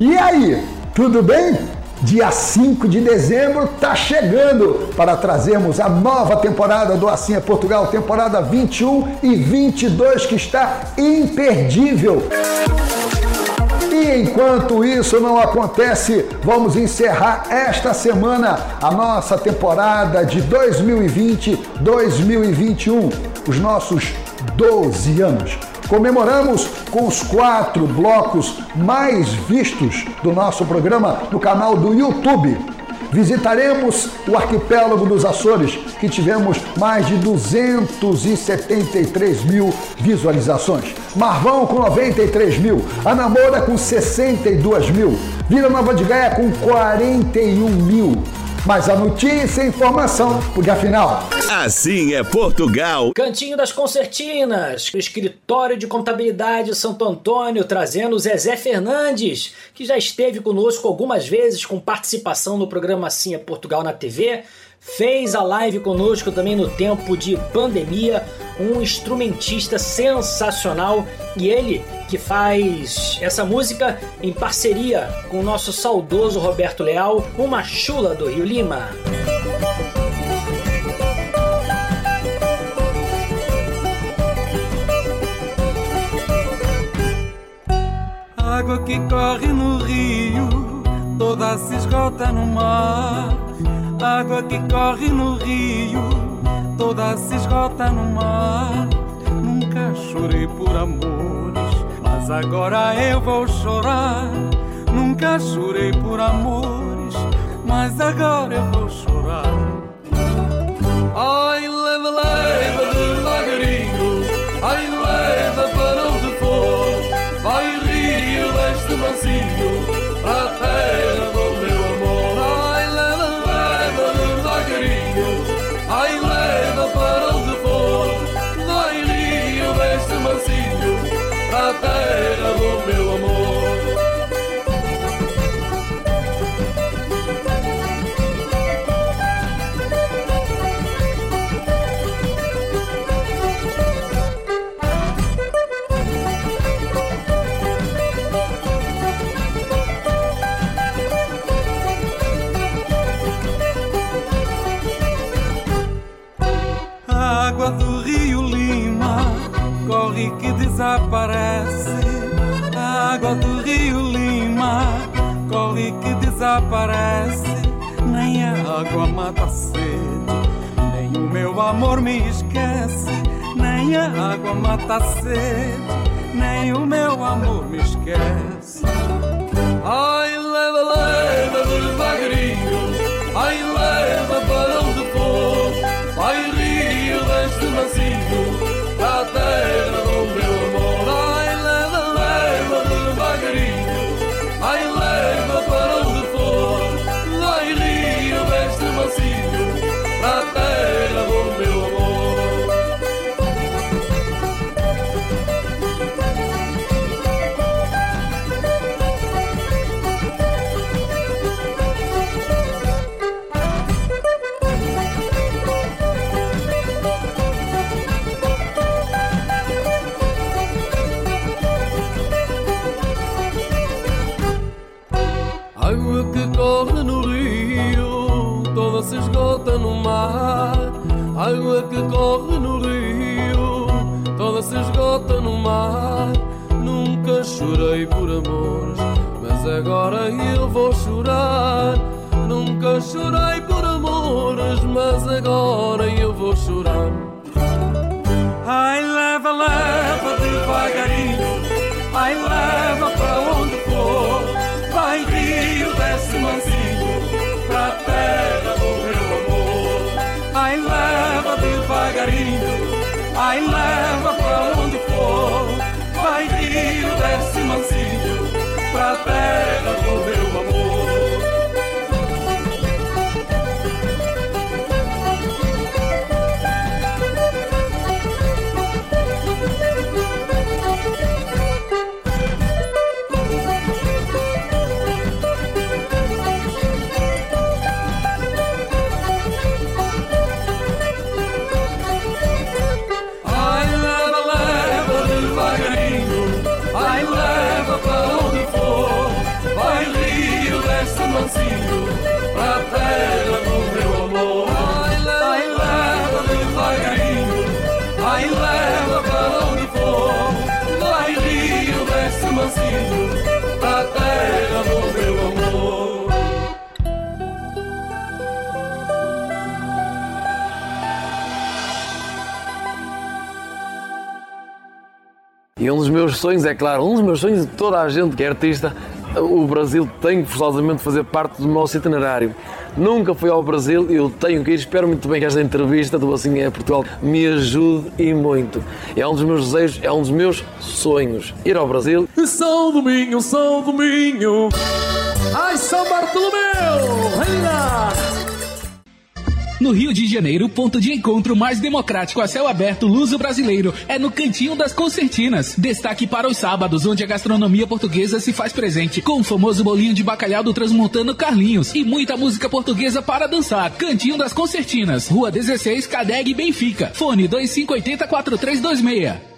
E aí, tudo bem? Dia 5 de dezembro está chegando para trazermos a nova temporada do Assim é Portugal, temporada 21 e 22, que está imperdível. E enquanto isso não acontece, vamos encerrar esta semana a nossa temporada de 2020-2021, os nossos 12 anos. Comemoramos com os quatro blocos mais vistos do nosso programa no canal do YouTube. Visitaremos o arquipélago dos Açores, que tivemos mais de 273 mil visualizações. Marvão com 93 mil, Anamora com 62 mil, Vila Nova de Gaia com 41 mil. Mas a notícia e a informação, porque afinal. Assim é Portugal. Cantinho das Concertinas, escritório de contabilidade Santo Antônio, trazendo o Zezé Fernandes, que já esteve conosco algumas vezes com participação no programa Assim é Portugal na TV. Fez a live conosco também no tempo de pandemia, um instrumentista sensacional e ele que faz essa música em parceria com o nosso saudoso Roberto Leal, uma chula do Rio Lima. Água que corre no rio, toda se esgota no mar. Água que corre no rio, toda se esgota no mar. Nunca chorei por amores, mas agora eu vou chorar. Nunca chorei por amores, mas agora eu vou chorar. Ai, leva, leva devagarinho, ai, leva para onde for. Vai, rio, deste mansinho, para a terra desaparece. A água do rio Lima corre que desaparece. Nem a água mata a sede, nem o meu amor me esquece. Nem a água mata a sede, nem o meu amor me esquece. Ai, leva, leva devagarinho, ai, leva claro, um dos meus sonhos de toda a gente que é artista, o Brasil tem que forçosamente fazer parte do nosso itinerário. Nunca fui ao Brasil e eu tenho que ir. Espero muito bem que esta entrevista do Assim é Portugal me ajude e muito. É um dos meus desejos, é um dos meus sonhos. Ir ao Brasil. São Domingo, São Domingo. No Rio de Janeiro, o ponto de encontro mais democrático a céu aberto luso brasileiro é no Cantinho das Concertinas. Destaque para os sábados, onde a gastronomia portuguesa se faz presente, com o famoso bolinho de bacalhau do transmontano Carlinhos e muita música portuguesa para dançar. Cantinho das Concertinas, Rua 16, Cadeg, Benfica. Fone 2580 4326.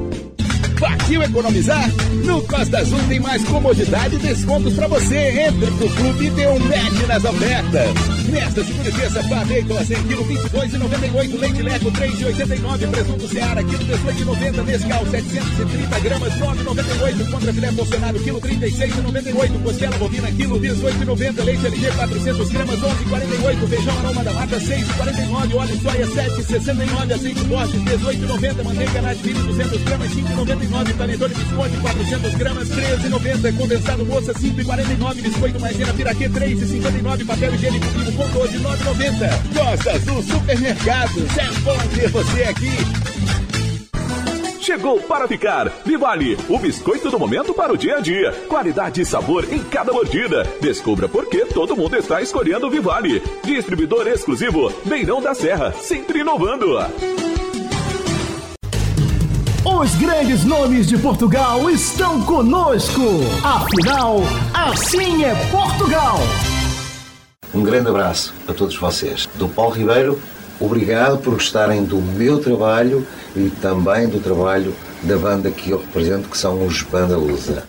Partiu economizar? No Costa Azul tem mais comodidade e descontos pra você. Entre pro clube e dê um match nas ofertas. Nesta segunda e terça, Bacon a 100 kg, 22,98. Leite Leco, 3,89. Presunto Seara, quilo 18,90. Nescau, 730 gramas, 9,98. Contra filé porcionado, quilo 36,98. Costela bovina, quilo 18,90. Leite LG, 400 gramas, 11,48. Feijão aroma da mata, 6,49. Óleo soia, 7,69. Azeite forte, 18,90. Manteiga nativina, 200 gramas, 5,99. Panetone biscoito, 400 gramas, 13,90. Condensado moça, 5,49. Biscoito maisena piraquê, 3,59. Papel higiênico vivo comprado por 12,990. Costa Azul Supermercados. É bom ter você aqui. Chegou para ficar. Vivale, o biscoito do momento para o dia a dia. Qualidade e sabor em cada mordida. Descubra por que todo mundo está escolhendo o Vivale. Distribuidor exclusivo, Beirão da Serra, sempre inovando. Os grandes nomes de Portugal estão conosco. Afinal, assim é Portugal. Um grande abraço a todos vocês. Do Paulo Ribeiro, obrigado por gostarem do meu trabalho e também do trabalho da banda que eu represento, que são os Banda Lusa.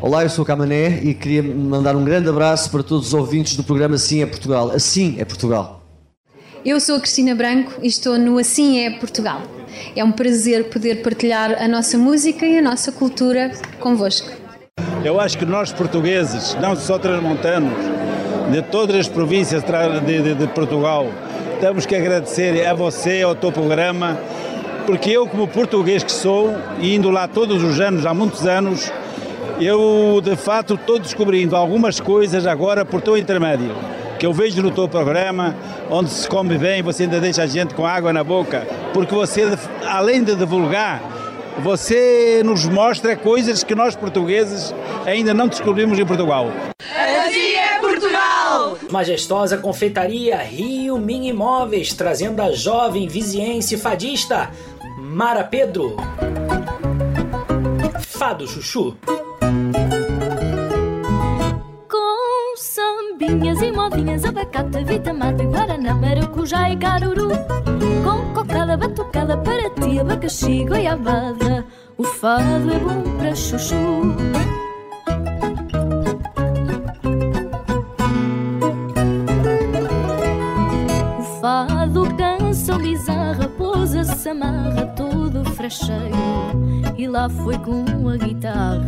Olá, eu sou o Camané e queria mandar um grande abraço para todos os ouvintes do programa Assim é Portugal. Assim é Portugal. Eu sou a Cristina Branco e estou no Assim é Portugal. É um prazer poder partilhar a nossa música e a nossa cultura convosco. Eu acho que nós portugueses, não só transmontanos, de todas as províncias de, de- de Portugal, temos que agradecer a você, ao teu programa, porque eu, como português que sou, indo lá todos os anos, há muitos anos, eu de fato estou descobrindo algumas coisas agora por teu intermédio, que eu vejo no teu programa, onde se come bem, você ainda deixa a gente com água na boca, porque você, além de divulgar, você nos mostra coisas que nós portugueses ainda não descobrimos em Portugal. Majestosa confeitaria Rio Mini Imóveis, trazendo a jovem viziense fadista Mara Pedro. Fado Chuchu. Com sambinhas e modinhas, abacate, vitamate, guaraná, maracujá e caruru. Com cocada, batucada, para ti, abacaxi, goiabada. O fado é bom para chuchu. Bizarra, pousa-se, amarra todo frecheiro. E lá foi com a guitarra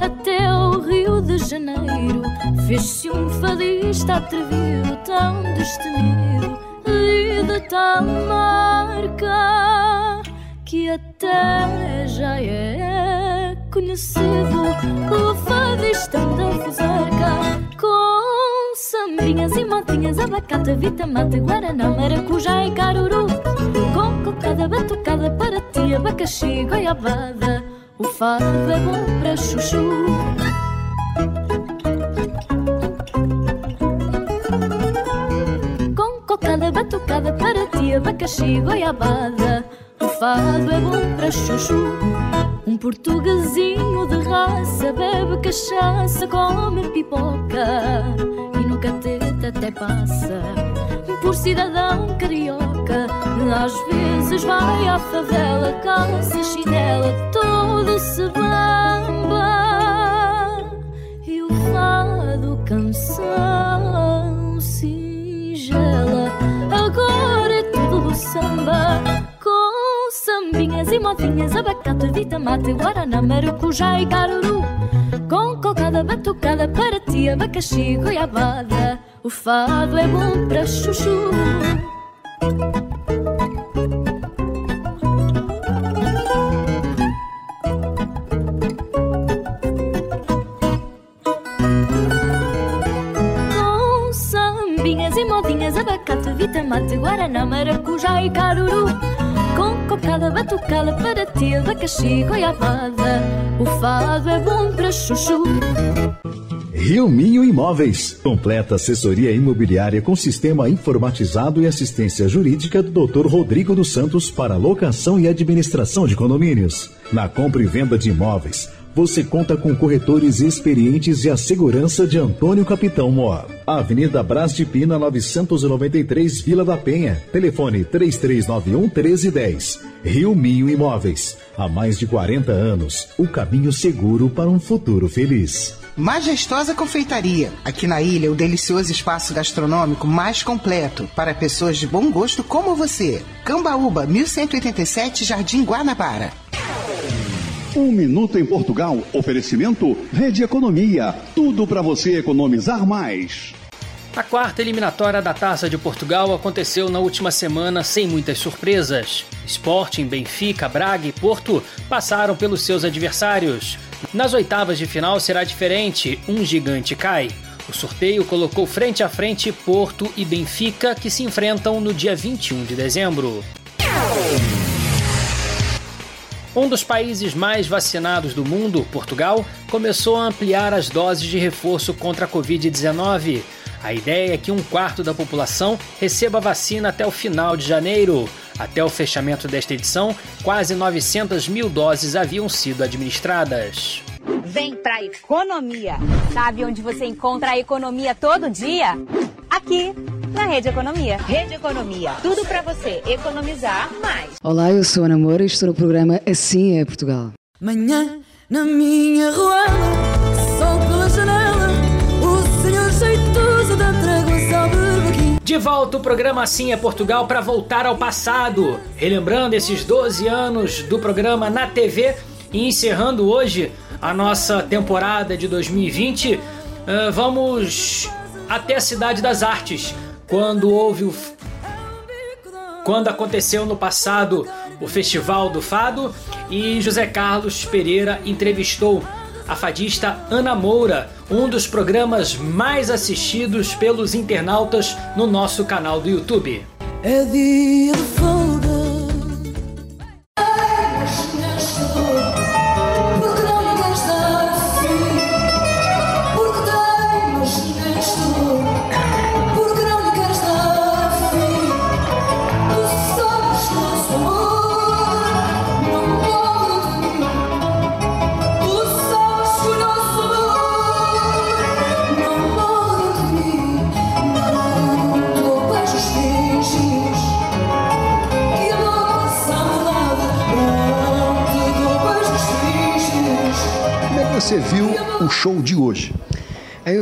até o Rio de Janeiro. Fez-se um fadista atrevido, tão destemido e de tal marca que até já é conhecido o fadista da fusarca sambinhas e motinhas, abacate, vitamate, guaraná, maracujá e caruru com cocada, batucada para ti, abacaxi, goiabada o fado é bom para chuchu com cocada, batucada para ti, abacaxi, goiabada. O fado é bom para chuchu. Um portuguesinho de raça bebe cachaça, come pipoca no catete até passa. Por cidadão carioca, às vezes vai à favela, calça chinela, todo se bamba. E o fado canção singela, agora é tudo do samba. Sambinhas e modinhas, abacate, vitamate, guaraná, maracujá e caruru. Com cocada, batucada, para ti, abacaxi, goiabada. O fado é bom para chuchu. Abacate, vitamate, guaraná, maracujá e caruru. Cocada, batucada, para ti, abacaxi, goiabada. O fado é bom para chuchu. Rio Minho Imóveis. Completa assessoria imobiliária com sistema informatizado e assistência jurídica do Dr. Rodrigo dos Santos para locação e administração de condomínios. Na compra e venda de imóveis, você conta com corretores experientes e a segurança de Antônio Capitão Mó. Avenida Brás de Pina, 993, Vila da Penha. Telefone 3391 1310. Rio Minho Imóveis. Há mais de 40 anos, o caminho seguro para um futuro feliz. Majestosa Confeitaria. Aqui na ilha, o delicioso espaço gastronômico mais completo para pessoas de bom gosto como você. Cambaúba, 1187, Jardim Guanabara. Um minuto em Portugal. Oferecimento Rede Economia. Tudo para você economizar mais. A quarta eliminatória da Taça de Portugal aconteceu na última semana sem muitas surpresas. Sporting, Benfica, Braga e Porto passaram pelos seus adversários. Nas oitavas de final será diferente, um gigante cai. O sorteio colocou frente a frente Porto e Benfica, que se enfrentam no dia 21 de dezembro. Um dos países mais vacinados do mundo, Portugal, começou a ampliar as doses de reforço contra a Covid-19. A ideia é que um quarto da população receba a vacina até o final de janeiro. Até o fechamento desta edição, quase 900 mil doses haviam sido administradas. Vem pra economia. Sabe onde você encontra a economia todo dia? Aqui na Rede Economia. Rede Economia, tudo para você economizar mais. Olá, eu sou a Ana Moura e estou no programa Assim é Portugal. Manhã na minha rua, sol pela janela, o senhor jeitoso da trégua berbequim. De volta o programa Assim é Portugal para voltar ao passado, relembrando esses 12 anos do programa na TV e encerrando hoje a nossa temporada de 2020. Uh, vamos até a Cidade das Artes, quando houve o quando aconteceu no passado o Festival do Fado e José Carlos Pereira entrevistou a fadista Ana Moura, um dos programas mais assistidos pelos internautas no nosso canal do YouTube. É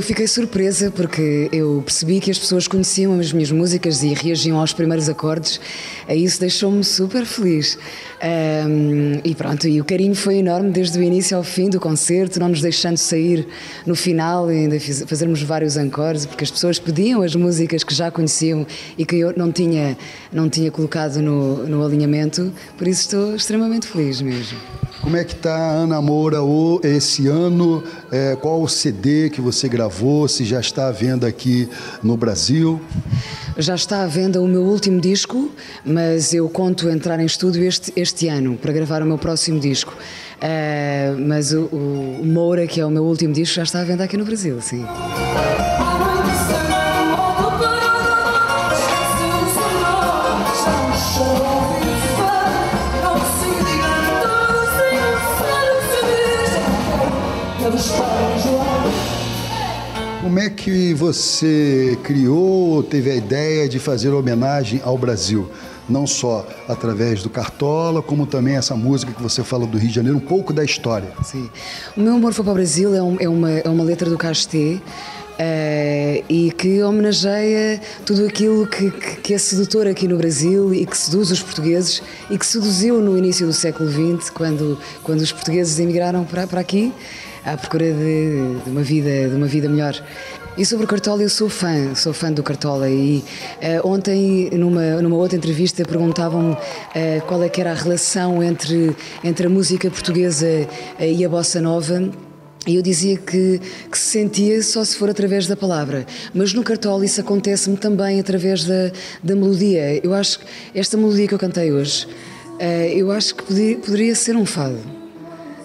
Eu fiquei surpresa porque eu percebi que as pessoas conheciam as minhas músicas e reagiam aos primeiros acordes. Aí Isso deixou-me super feliz. Ahm, e pronto, e o carinho foi enorme desde o início ao fim do concerto, não nos deixando sair no final e ainda fiz- fazermos vários encores, porque as pessoas pediam as músicas que já conheciam e que eu não tinha, não tinha colocado no, no alinhamento, por isso estou extremamente feliz mesmo. Como é que tá a Ana Moura esse ano? É, qual o CD que você gravou? Se já está à venda aqui no Brasil? Já está à venda o meu último disco, mas eu conto entrar em estúdio este, este ano para gravar o meu próximo disco. Ah, mas o, o Moura, que é o meu último disco, já está à venda aqui no Brasil, sim. Como é que você criou ou teve a ideia de fazer homenagem ao Brasil? Não só através do Cartola, como também essa música que você fala do Rio de Janeiro, um pouco da história. Sim. O meu amor foi para o Brasil é, um- é uma, é uma letra do Castê. eh, e que homenageia tudo aquilo que, que- que é sedutor aqui no Brasil e que seduz os portugueses e que seduziu no início do século XX, quando, quando os portugueses emigraram para, para aqui à procura de, de uma vida, de uma vida melhor. E sobre o Cartola, eu sou fã, sou fã do Cartola. E eh, ontem, numa, numa outra entrevista, perguntavam-me eh, qual é que era a relação entre, entre a música portuguesa eh, e a bossa nova. E eu dizia que, que se sentia só se for através da palavra. Mas no Cartola isso acontece-me também através da, da melodia. Eu acho que esta melodia que eu cantei hoje, eu acho que podia- poderia ser um fado.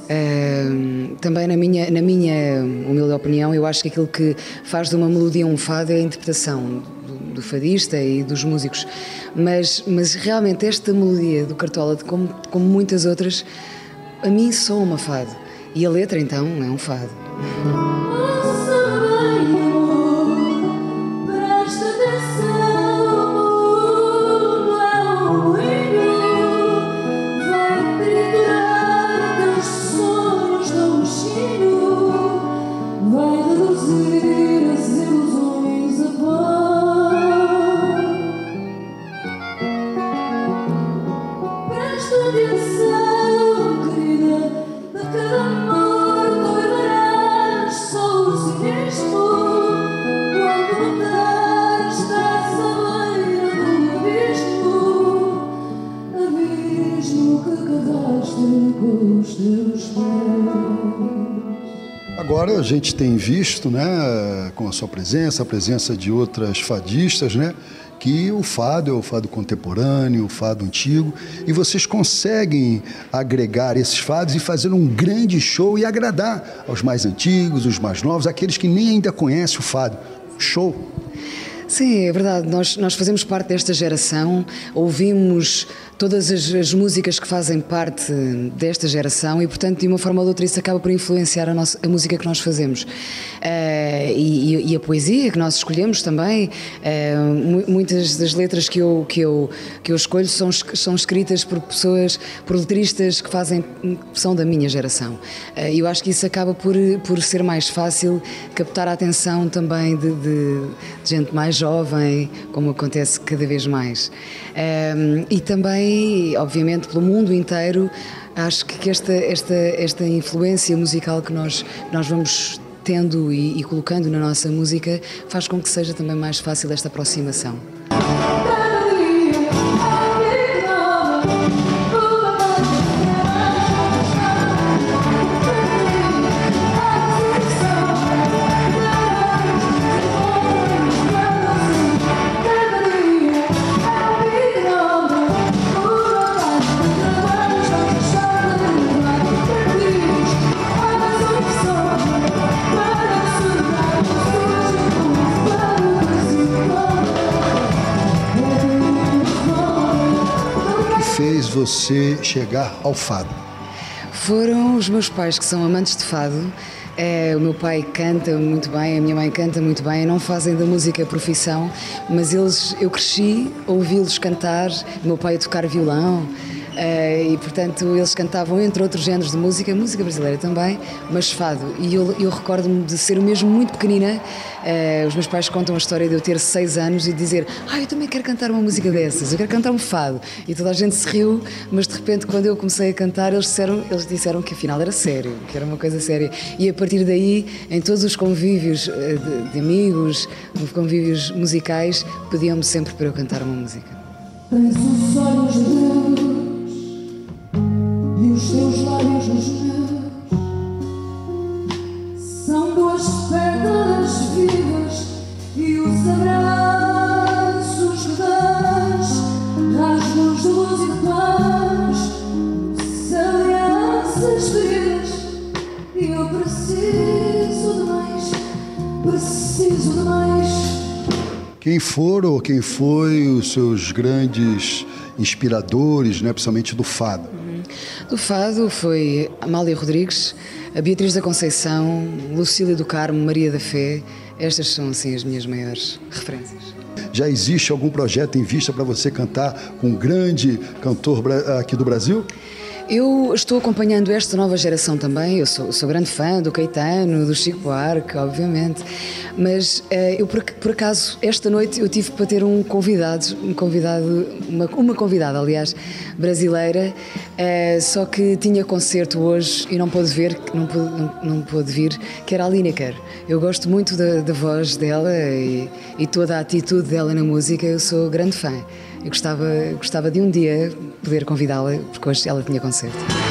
Ahm, também na minha, na minha humilde opinião, eu acho que aquilo que faz de uma melodia um fado é a interpretação do, do fadista e dos músicos. Mas, mas realmente esta melodia do Cartola, como, como muitas outras, a mim soa uma fado. E a letra então é um fado. Agora a gente tem visto, né, com a sua presença, a presença de outras fadistas, né, que o fado é o fado contemporâneo, o fado antigo, e vocês conseguem agregar esses fados e fazer um grande show e agradar aos mais antigos, os mais novos, aqueles que nem ainda conhecem o fado. Show! Sim, é verdade. Nós, nós fazemos parte desta geração, ouvimos todas as, as, músicas que fazem parte desta geração e, portanto, de uma forma ou de outra, isso acaba por influenciar a, nossa, a música que nós fazemos. Uh, e, e, a poesia que nós escolhemos também. Uh, muitas das letras que eu, que eu, que eu escolho são, são escritas por pessoas, por letristas que fazem, são da minha geração. E uh, eu acho que isso acaba por, por ser mais fácil captar a atenção também de, de gente mais jovem, como acontece cada vez mais. e também obviamente, pelo mundo inteiro. Acho que esta, esta, esta influência musical que nós, nós vamos tendo e, e colocando na nossa música faz com que seja também mais fácil esta aproximação. Você chegar ao fado? Foram os meus pais que são amantes de fado. É, o meu pai canta muito bem, a minha mãe canta muito bem, não fazem da música profissão, mas eles, eu cresci ouvi-los cantar, meu pai a tocar violão. Uh, e portanto eles cantavam entre outros géneros de música, música brasileira também, mas fado. E eu, eu recordo-me de ser mesmo muito pequenina. Uh, os meus pais contam a história de eu ter seis anos e dizer: Ah, eu também quero cantar uma música dessas, eu quero cantar um fado. E toda a gente se riu, mas de repente, quando eu comecei a cantar, eles disseram, eles disseram que afinal era sério, que era uma coisa séria. E a partir daí, em todos os convívios eh, de, de amigos, convívios musicais, pediam-me sempre para eu cantar uma música. E eu preciso de mais, preciso de mais. Quem foram ou quem foi os seus grandes inspiradores, né, principalmente do fado? Do fado foi Amália Rodrigues, a Beatriz da Conceição, Lucília do Carmo, Maria da Fé. Estas são, assim, as minhas maiores referências. Já existe algum projeto em vista para você cantar com um grande cantor aqui do Brasil? Eu estou acompanhando esta nova geração também. Eu sou, sou grande fã do Caetano, do Chico Buarque, obviamente. Mas uh, eu, por, por, acaso, esta noite eu tive para ter um convidado, um convidado uma, uma convidada, aliás, brasileira, uh, só que tinha concerto hoje e não pôde ver, não pôde, não, não vir, que era a Lineker. Eu gosto muito da, da voz dela e, e toda a atitude dela na música. Eu sou grande fã. Eu gostava, gostava de um dia poder convidá-la, porque hoje ela tinha concerto.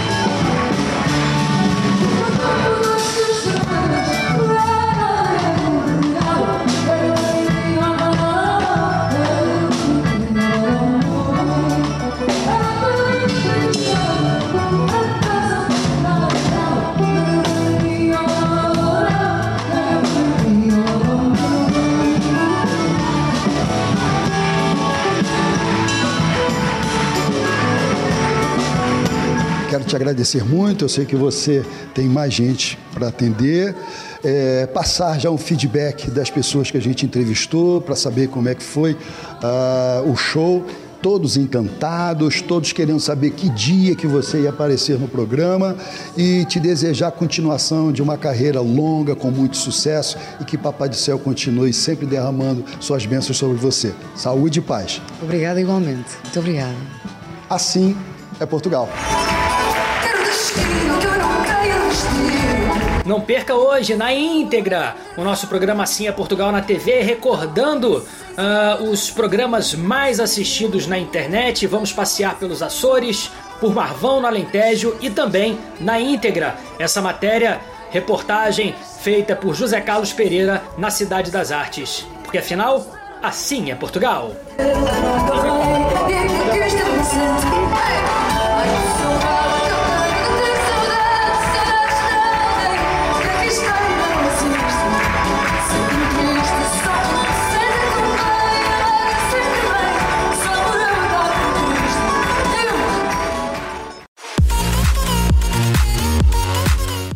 Te agradecer muito. Eu sei que você tem mais gente para atender. É, passar já um feedback das pessoas que a gente entrevistou para saber como é que foi uh, o show. Todos encantados, todos querendo saber que dia que você ia aparecer no programa e te desejar a continuação de uma carreira longa, com muito sucesso e que Papai do Céu continue sempre derramando suas bênçãos sobre você. Saúde e paz. Obrigada igualmente. Muito obrigada. Assim é Portugal. Não perca hoje, na íntegra, o nosso programa Assim é Portugal na TV, recordando uh, os programas mais assistidos na internet. Vamos passear pelos Açores, por Marvão no Alentejo e também na íntegra. Essa matéria Reportagem feita por José Carlos Pereira na Cidade das Artes. Porque afinal, assim é Portugal.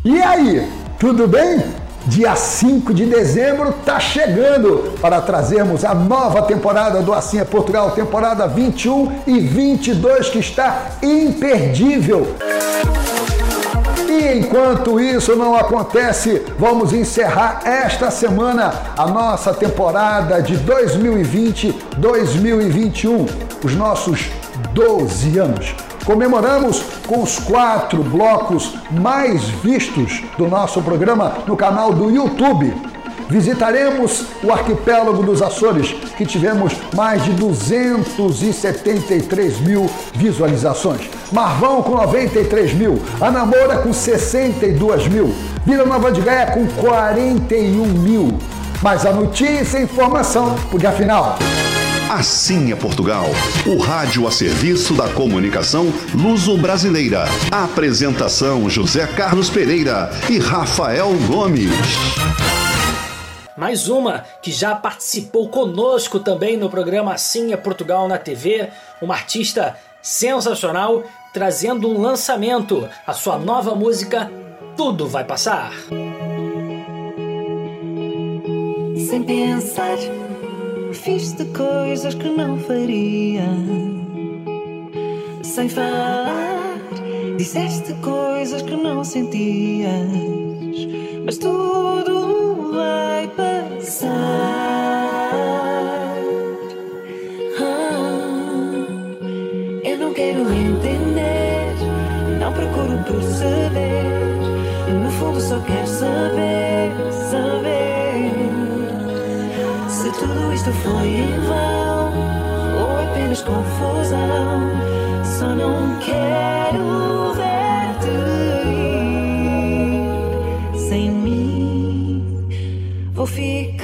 E aí, tudo bem? Dia 5 de dezembro tá chegando para trazermos a nova temporada do Assim é Portugal, temporada 21 e 22 que está imperdível. E enquanto isso não acontece, vamos encerrar esta semana a nossa temporada de 2020-2021, os nossos 12 anos. Comemoramos com os quatro blocos mais vistos do nosso programa no canal do YouTube. Visitaremos o arquipélago dos Açores, que tivemos mais de 273 mil visualizações. Marvão com 93 mil, Anamora com 62 mil, Vila Nova de Gaia com 41 mil. Mas a notícia e informação, porque afinal. Assim é Portugal, o rádio a serviço da comunicação luso-brasileira. Apresentação José Carlos Pereira e Rafael Gomes. Mais uma que já participou conosco também no programa Assim é Portugal na TV, uma artista sensacional trazendo um lançamento, a sua nova música Tudo Vai Passar. Sem pensar Fiz de coisas que não faria. Sem falar, disseste coisas que não sentias. Mas tudo vai passar. Ah, eu não quero entender, não procuro perceber. No fundo, só quero saber, saber. Tudo isto foi em vão ou apenas confusão, só não quero ver-te ir sem mim. Vou ficar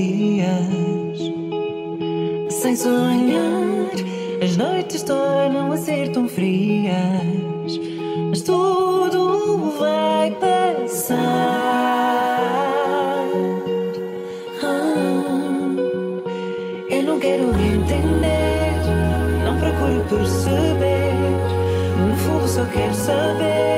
dias. Sem sonhar, as noites tornam a ser tão frias. Mas tudo vai passar. Ah, eu não quero entender, não procuro perceber. No fundo, só quero saber.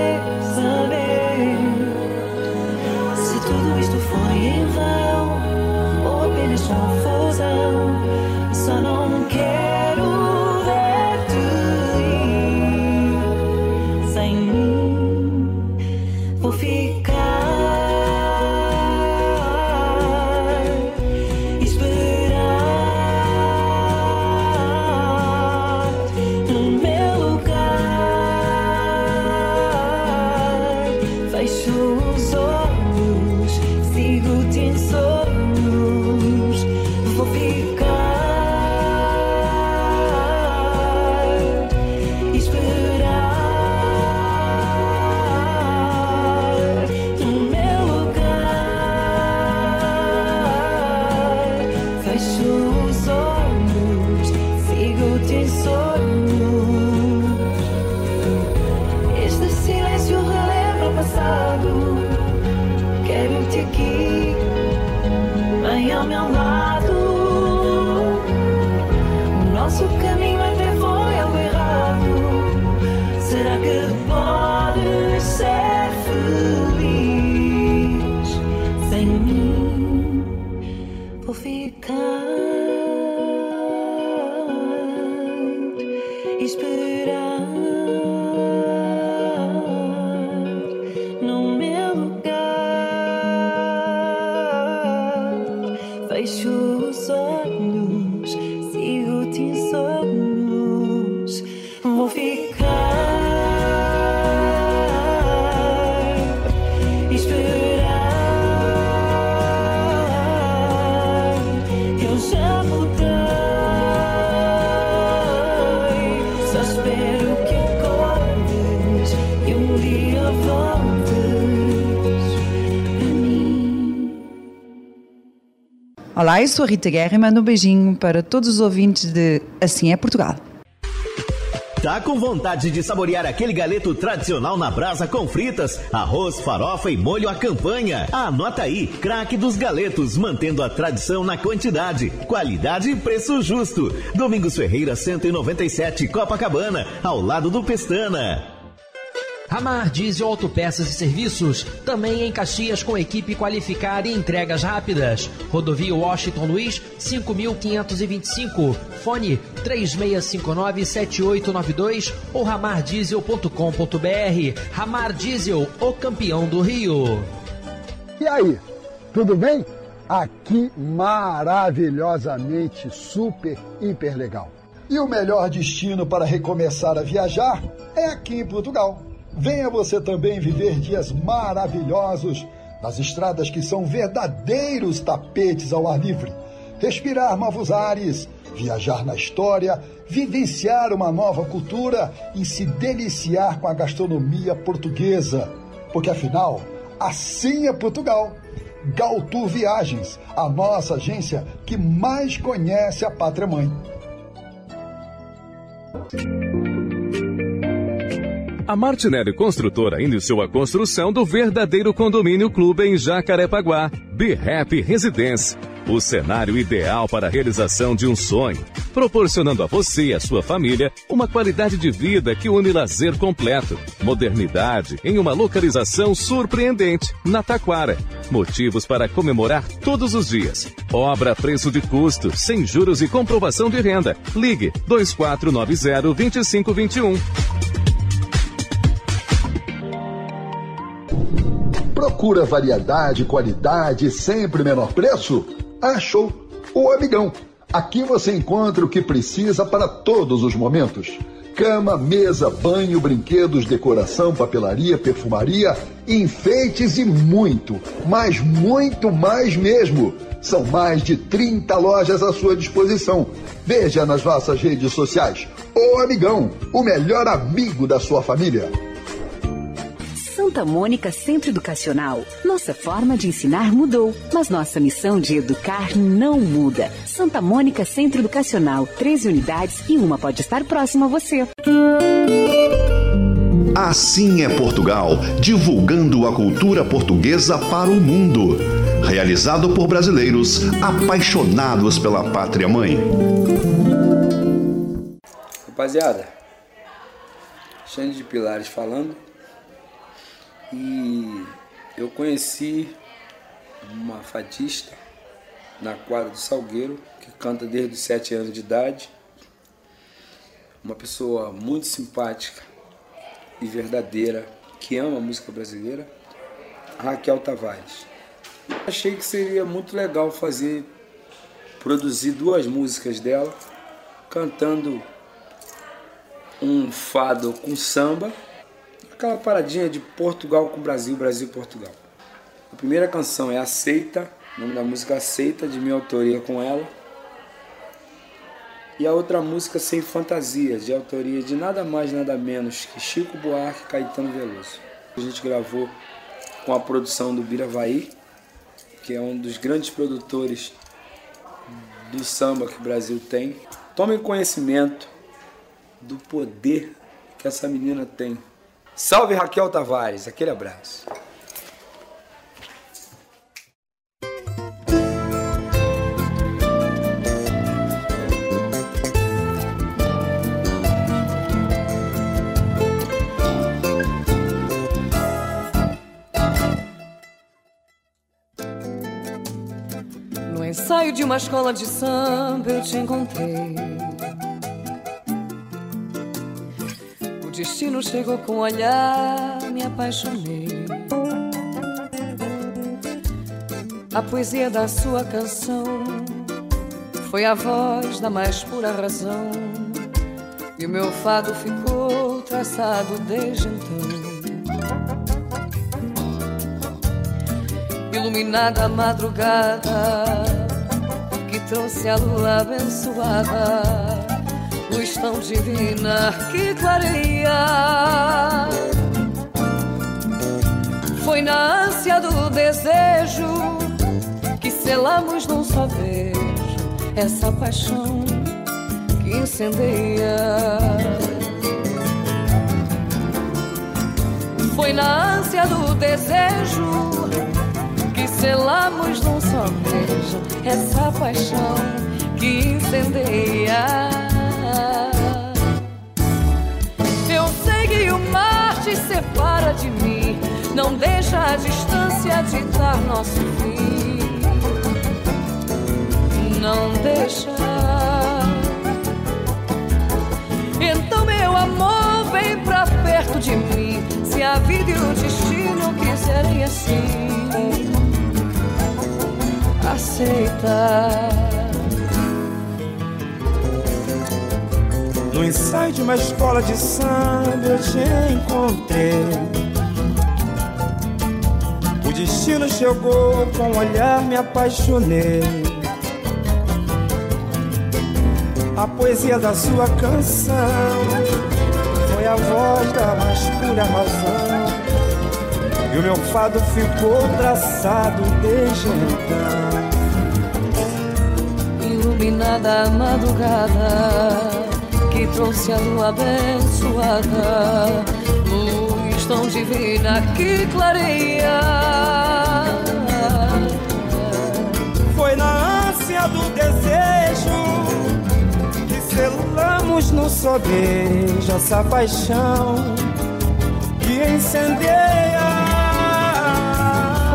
Eu sou a Rita Guerra e mando um beijinho para todos os ouvintes de Assim é Portugal. Tá com vontade de saborear aquele galeto tradicional na brasa com fritas, arroz, farofa e molho à campanha? Anota aí, craque dos galetos, mantendo a tradição na quantidade, qualidade e preço justo. Domingos Ferreira 197, Copacabana, ao lado do Pestana. Ramar Diesel Autopeças e Serviços, também em Caxias com equipe qualificada e entregas rápidas. Rodovia Washington Luiz, 5525. Fone 36597892 ou ramardiesel.com.br. Ramar Diesel, o campeão do Rio. E aí, tudo bem? Aqui maravilhosamente super, hiper legal. E o melhor destino para recomeçar a viajar é aqui em Portugal. Venha você também viver dias maravilhosos nas estradas que são verdadeiros tapetes ao ar livre. Respirar novos ares, viajar na história, vivenciar uma nova cultura e se deliciar com a gastronomia portuguesa. Porque afinal, assim é Portugal. Galtour Viagens, a nossa agência que mais conhece a pátria mãe. A Martinelli Construtora iniciou a construção do verdadeiro condomínio clube em Jacarepaguá, Happy Residence. O cenário ideal para a realização de um sonho, proporcionando a você e a sua família uma qualidade de vida que une lazer completo, modernidade em uma localização surpreendente, na Taquara. Motivos para comemorar todos os dias. Obra a preço de custo, sem juros e comprovação de renda. Ligue 2490 2521. Procura variedade, qualidade sempre menor preço? Achou! O Amigão. Aqui você encontra o que precisa para todos os momentos. Cama, mesa, banho, brinquedos, decoração, papelaria, perfumaria, enfeites e muito, mas muito mais mesmo. São mais de 30 lojas à sua disposição. Veja nas nossas redes sociais. O Amigão, o melhor amigo da sua família. Santa Mônica Centro Educacional. Nossa forma de ensinar mudou, mas nossa missão de educar não muda. Santa Mônica Centro Educacional, 13 unidades e uma pode estar próxima a você. Assim é Portugal, divulgando a cultura portuguesa para o mundo. Realizado por brasileiros apaixonados pela pátria mãe. Rapaziada, Xande de Pilares falando. E eu conheci uma fadista na quadra do Salgueiro, que canta desde os 7 anos de idade. Uma pessoa muito simpática e verdadeira, que ama a música brasileira, Raquel Tavares. Achei que seria muito legal fazer, produzir duas músicas dela, cantando um fado com samba aquela paradinha de Portugal com Brasil, Brasil Portugal. A primeira canção é Aceita, o nome da música Aceita, de minha autoria com ela. E a outra música Sem Fantasia, de autoria de nada mais nada menos que Chico Buarque e Caetano Veloso. A gente gravou com a produção do Biravaí, que é um dos grandes produtores do samba que o Brasil tem. Tomem conhecimento do poder que essa menina tem Salve Raquel Tavares, aquele abraço. No ensaio de uma escola de samba eu te encontrei. Destino chegou com olhar, me apaixonei. A poesia da sua canção foi a voz da mais pura razão. E o meu fado ficou traçado desde então. Iluminada a madrugada que trouxe a lua abençoada luz tão divina que clareia. Foi na ânsia do desejo que se selamos num só beijo essa paixão que incendeia. Foi na ânsia do desejo que selamos num só beijo essa paixão que incendeia. Separa de mim, não deixa a distância ditar nosso fim. Não deixa. Então, meu amor, vem pra perto de mim. Se a vida e o destino quiserem assim, aceita. No ensaio de uma escola de samba eu te encontrei. O destino chegou, com um olhar me apaixonei. A poesia da sua canção foi a voz da mais pura razão. E o meu fado ficou traçado desde então. Iluminada a madrugada que trouxe a lua abençoada, luz tão divina que clareia. Foi na ânsia do desejo que selamos no só beijo essa paixão que incendeia.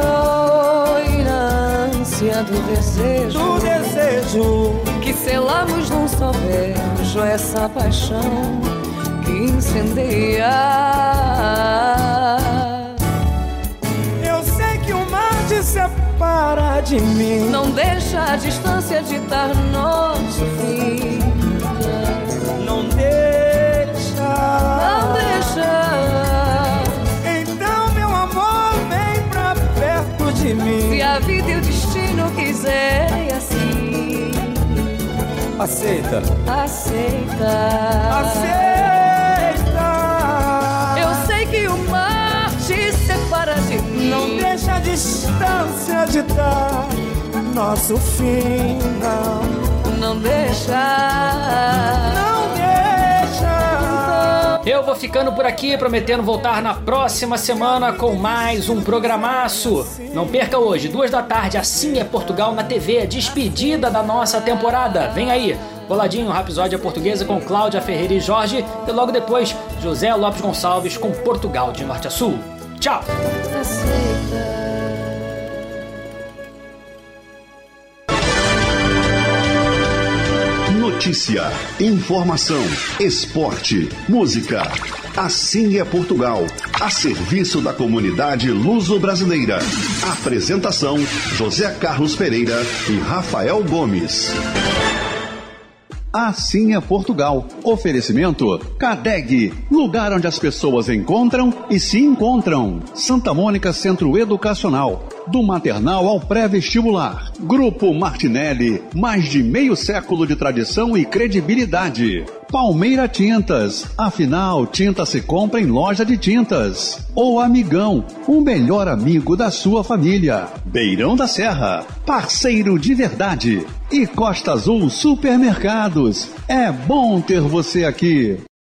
Foi na ânsia do desejo, do desejo selamos num só beijo essa paixão que incendeia. Eu sei que o mar te separa de mim. Não deixa a distância ditar nosso fim. Não deixa. Não deixa. Então, meu amor, vem pra perto de mim. Se a vida e o destino quiserem. Aceita. Aceita. Aceita. Eu sei que o mar te separa de mim. Não deixa a distância de dar nosso fim, não. Não deixa. Não deixa. Eu vou ficando por aqui, prometendo voltar na próxima semana com mais um programaço. Não perca hoje, duas da tarde, assim é Portugal na TV, despedida da nossa temporada. Vem aí, Boladinho, Rapisódia Portuguesa com Cláudia Ferreira e Jorge, e logo depois, José Lopes Gonçalves com Portugal de Norte a Sul. Tchau! Notícia, informação, esporte, música. Assim é Portugal, a serviço da comunidade luso-brasileira. Apresentação: José Carlos Pereira e Rafael Gomes. Assim é Portugal. Oferecimento Cadeg, lugar onde as pessoas encontram e se encontram. Santa Mônica Centro Educacional, do maternal ao pré-vestibular. Grupo Martinelli, mais de meio século de tradição e credibilidade. Palmeira Tintas, afinal, tinta se compra em loja de tintas. O Amigão, o melhor amigo da sua família. Beirão da Serra, parceiro de verdade. E Costa Azul Supermercados, é bom ter você aqui.